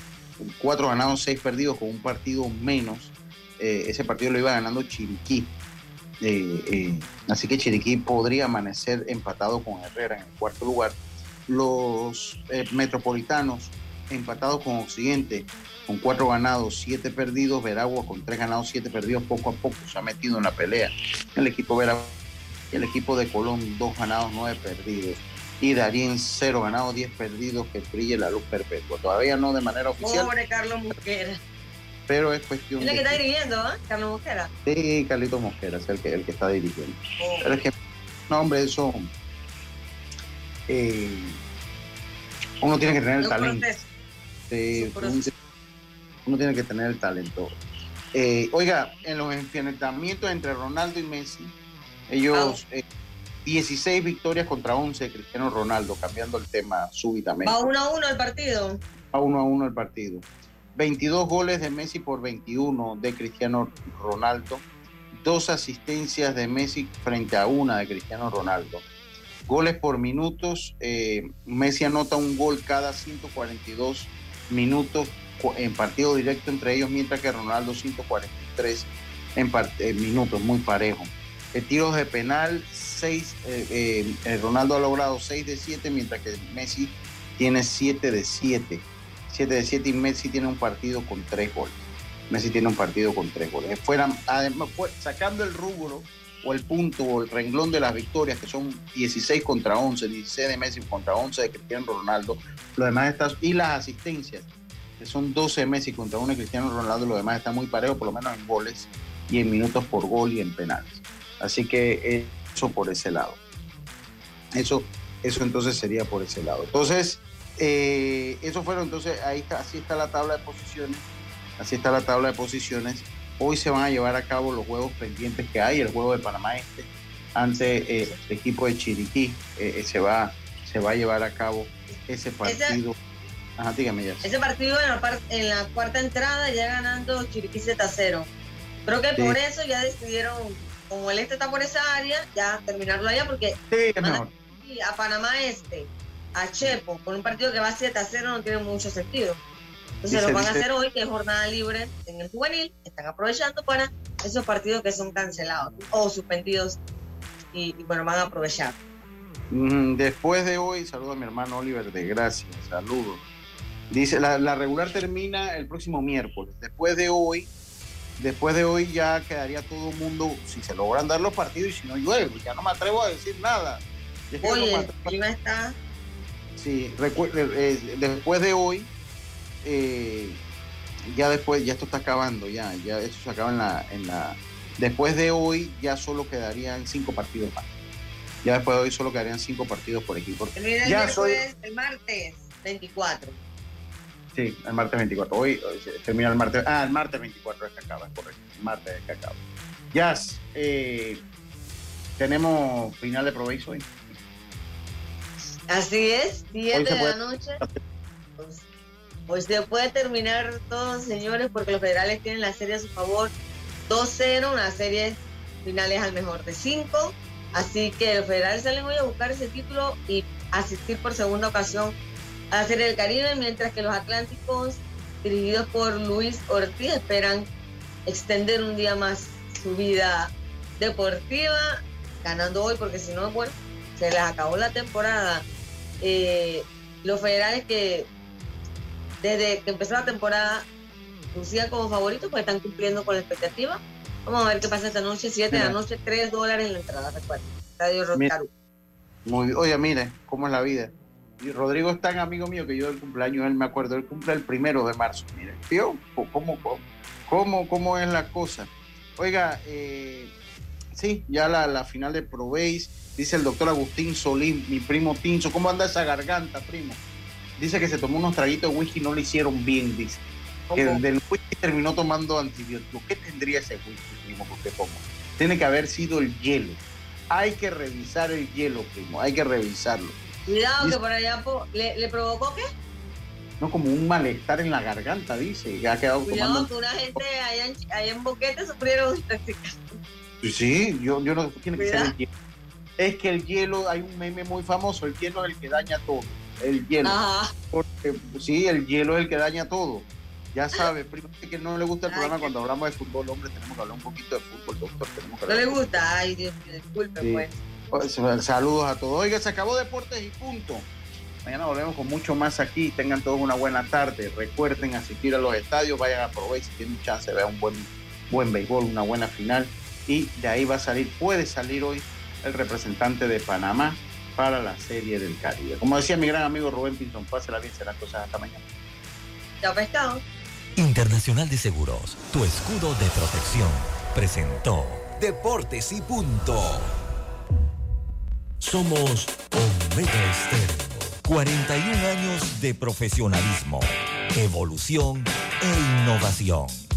cuatro ganados, seis perdidos con un partido menos. Eh, ese partido lo iba ganando Chiriquí. Eh, eh, así que Chiriquí podría amanecer empatado con Herrera en el cuarto lugar. Los eh, metropolitanos empatados con Occidente, con cuatro ganados, siete perdidos. Veragua con tres ganados, siete perdidos. Poco a poco se ha metido en la pelea. El equipo Veragua, el equipo de Colón, dos ganados, nueve perdidos. Y Darien, cero ganados, diez perdidos. Que brille la luz perpetua. Todavía no de manera oficial, Pobre Carlos Mosquera. Pero es cuestión Es el de que está dirigiendo, ¿ah? Carlos Mosquera. Sí, Carlitos Mosquera es el que, el que está dirigiendo. Oh. Pero es que, no, hombre, eso. eh, uno tiene que tener el No talento. Sí, uno, uno tiene que tener el talento. Eh, oiga, en los enfrentamientos entre Ronaldo y Messi, ellos. eh, 16 victorias contra 11 de Cristiano Ronaldo, cambiando el tema súbitamente. Va uno a uno el partido. a uno a uno el partido. 22 goles de Messi por 21 de Cristiano Ronaldo. Dos asistencias de Messi frente a una de Cristiano Ronaldo. Goles por minutos. eh, Messi anota un gol cada 142 minutos en partido directo entre ellos, mientras que Ronaldo 143 en, en minutos, muy parejo. Eh, tiros de penal, 6, Ronaldo ha logrado 6 de 7, mientras que Messi tiene 7 de 7. 7 de 7 y Messi tiene un partido con 3 goles. Messi tiene un partido con 3 goles. Fueran, además, sacando el rubro o el punto o el renglón de las victorias, que son 16 contra 11, 16 de Messi contra 11 de Cristiano Ronaldo, lo demás está, y las asistencias, que son 12 de Messi contra 1 de Cristiano Ronaldo, lo demás está muy parejo, por lo menos en goles y en minutos por gol y en penales. Así que eso por ese lado. Eso, eso entonces sería por ese lado. Entonces, eh, eso fueron, entonces, ahí está, así está la tabla de posiciones. Así está la tabla de posiciones. Hoy se van a llevar a cabo los juegos pendientes que hay, el juego de Panamá Este ante eh, el equipo de Chiriquí. eh, se, va, se va a llevar a cabo ese partido. Ajá, dígame ya. Ese partido en la, par- en la cuarta entrada ya ganando Chiriquí Z0. Creo que Sí. por eso ya decidieron, como el este está por esa área, ya terminarlo allá porque Sí, es a Panamá Este, a Chepo, con un partido que va 7 a 0 no tiene mucho sentido. Entonces Dice- lo van a hacer hoy, que es jornada libre en el juvenil, están aprovechando para esos partidos que son cancelados o suspendidos y, y, bueno, van a aprovechar. Después de hoy, saludo a mi hermano Oliver de Gracia, saludos. Dice, la, la regular termina el próximo miércoles. Después de hoy, después de hoy ya quedaría todo el mundo, si se logran dar los partidos y si no llueve, ya no me atrevo a decir nada. Oye, el clima está Sí, recuerde, eh, después de hoy, eh, ya después, ya esto está acabando, ya, ya esto se acaba en la, en la. Después de hoy, ya solo quedarían cinco partidos más. Ya después de hoy solo quedarían cinco partidos por equipo. el Ya soy- miércoles, el martes 24. Sí, el martes 24. Hoy hoy se termina el martes. Ah, el martes 24 es que acaba, es correcto. El martes es que acaba. Jazz, eh, tenemos final de Provecho hoy. Así es, 7 Hoy se de puede- la noche. Pues, pues se puede terminar todo, señores, porque los federales tienen la serie a su favor 2-0, una serie finales al mejor de 5. Así que los federales salen hoy a buscar ese título y asistir por segunda ocasión a la Serie del Caribe, mientras que los Atlánticos, dirigidos por Luis Ortiz, esperan extender un día más su vida deportiva, ganando hoy, porque si no, bueno, se les acabó la temporada. Eh, los federales que desde que empezó la temporada lucían como favoritos, pues están cumpliendo con la expectativa. Vamos a ver qué pasa esta noche, 7 de la noche, 3 dólares en la entrada, recuerden. Estadio. Muy. Oye, mire, cómo es la vida. Y Rodrigo es tan amigo mío que yo del cumpleaños, él me acuerdo, él cumple el primero de marzo. Mire, ¿vio? ¿Cómo, cómo, cómo, cómo es la cosa? Oiga, eh, sí, ya la, la final de Proveis, dice el doctor Agustín Solín, mi primo Tinzo, ¿cómo anda esa garganta, primo? Dice que se tomó unos traguitos de whisky y no le hicieron bien, dice. Que ¿Cómo? del whisky terminó tomando antibióticos. ¿Qué tendría ese whisky, primo, que usted toma? Tiene que haber sido el hielo. Hay que revisar el hielo, primo, hay que revisarlo. Cuidado Dice- que por allá po- le, le provocó qué? No como un malestar en la garganta, dice, que ha quedado Cuidado tomando. que una gente allá en, allá en Boquete sufrieron intoxicación. Sí, yo, yo no tiene que ser el hielo. Es que el hielo, hay un meme muy famoso, el hielo es el que daña todo. El hielo. Porque, sí, el hielo es el que daña todo. Ya sabe, primero que no le gusta el programa cuando hablamos de fútbol, hombre, tenemos que hablar un poquito de fútbol, doctor. Tenemos que no le gusta, ay Dios mío, disculpe pues. pues. Saludos a todos. Oiga, se acabó Deportes y punto. Mañana volvemos con mucho más aquí. Tengan todos una buena tarde. Recuerden asistir a los estadios, vayan a probar si tienen chance, vean un buen, buen béisbol, una buena final. Y de ahí va a salir, puede salir hoy el representante de Panamá para la Serie del Caribe. Como decía mi gran amigo Rubén Pinzón, pásela bien, serán cosas hasta mañana. Ya pescado. Internacional de Seguros, tu escudo de protección, presentó Deportes y punto. Somos Omega Estéreo. 41 años de profesionalismo, evolución e innovación.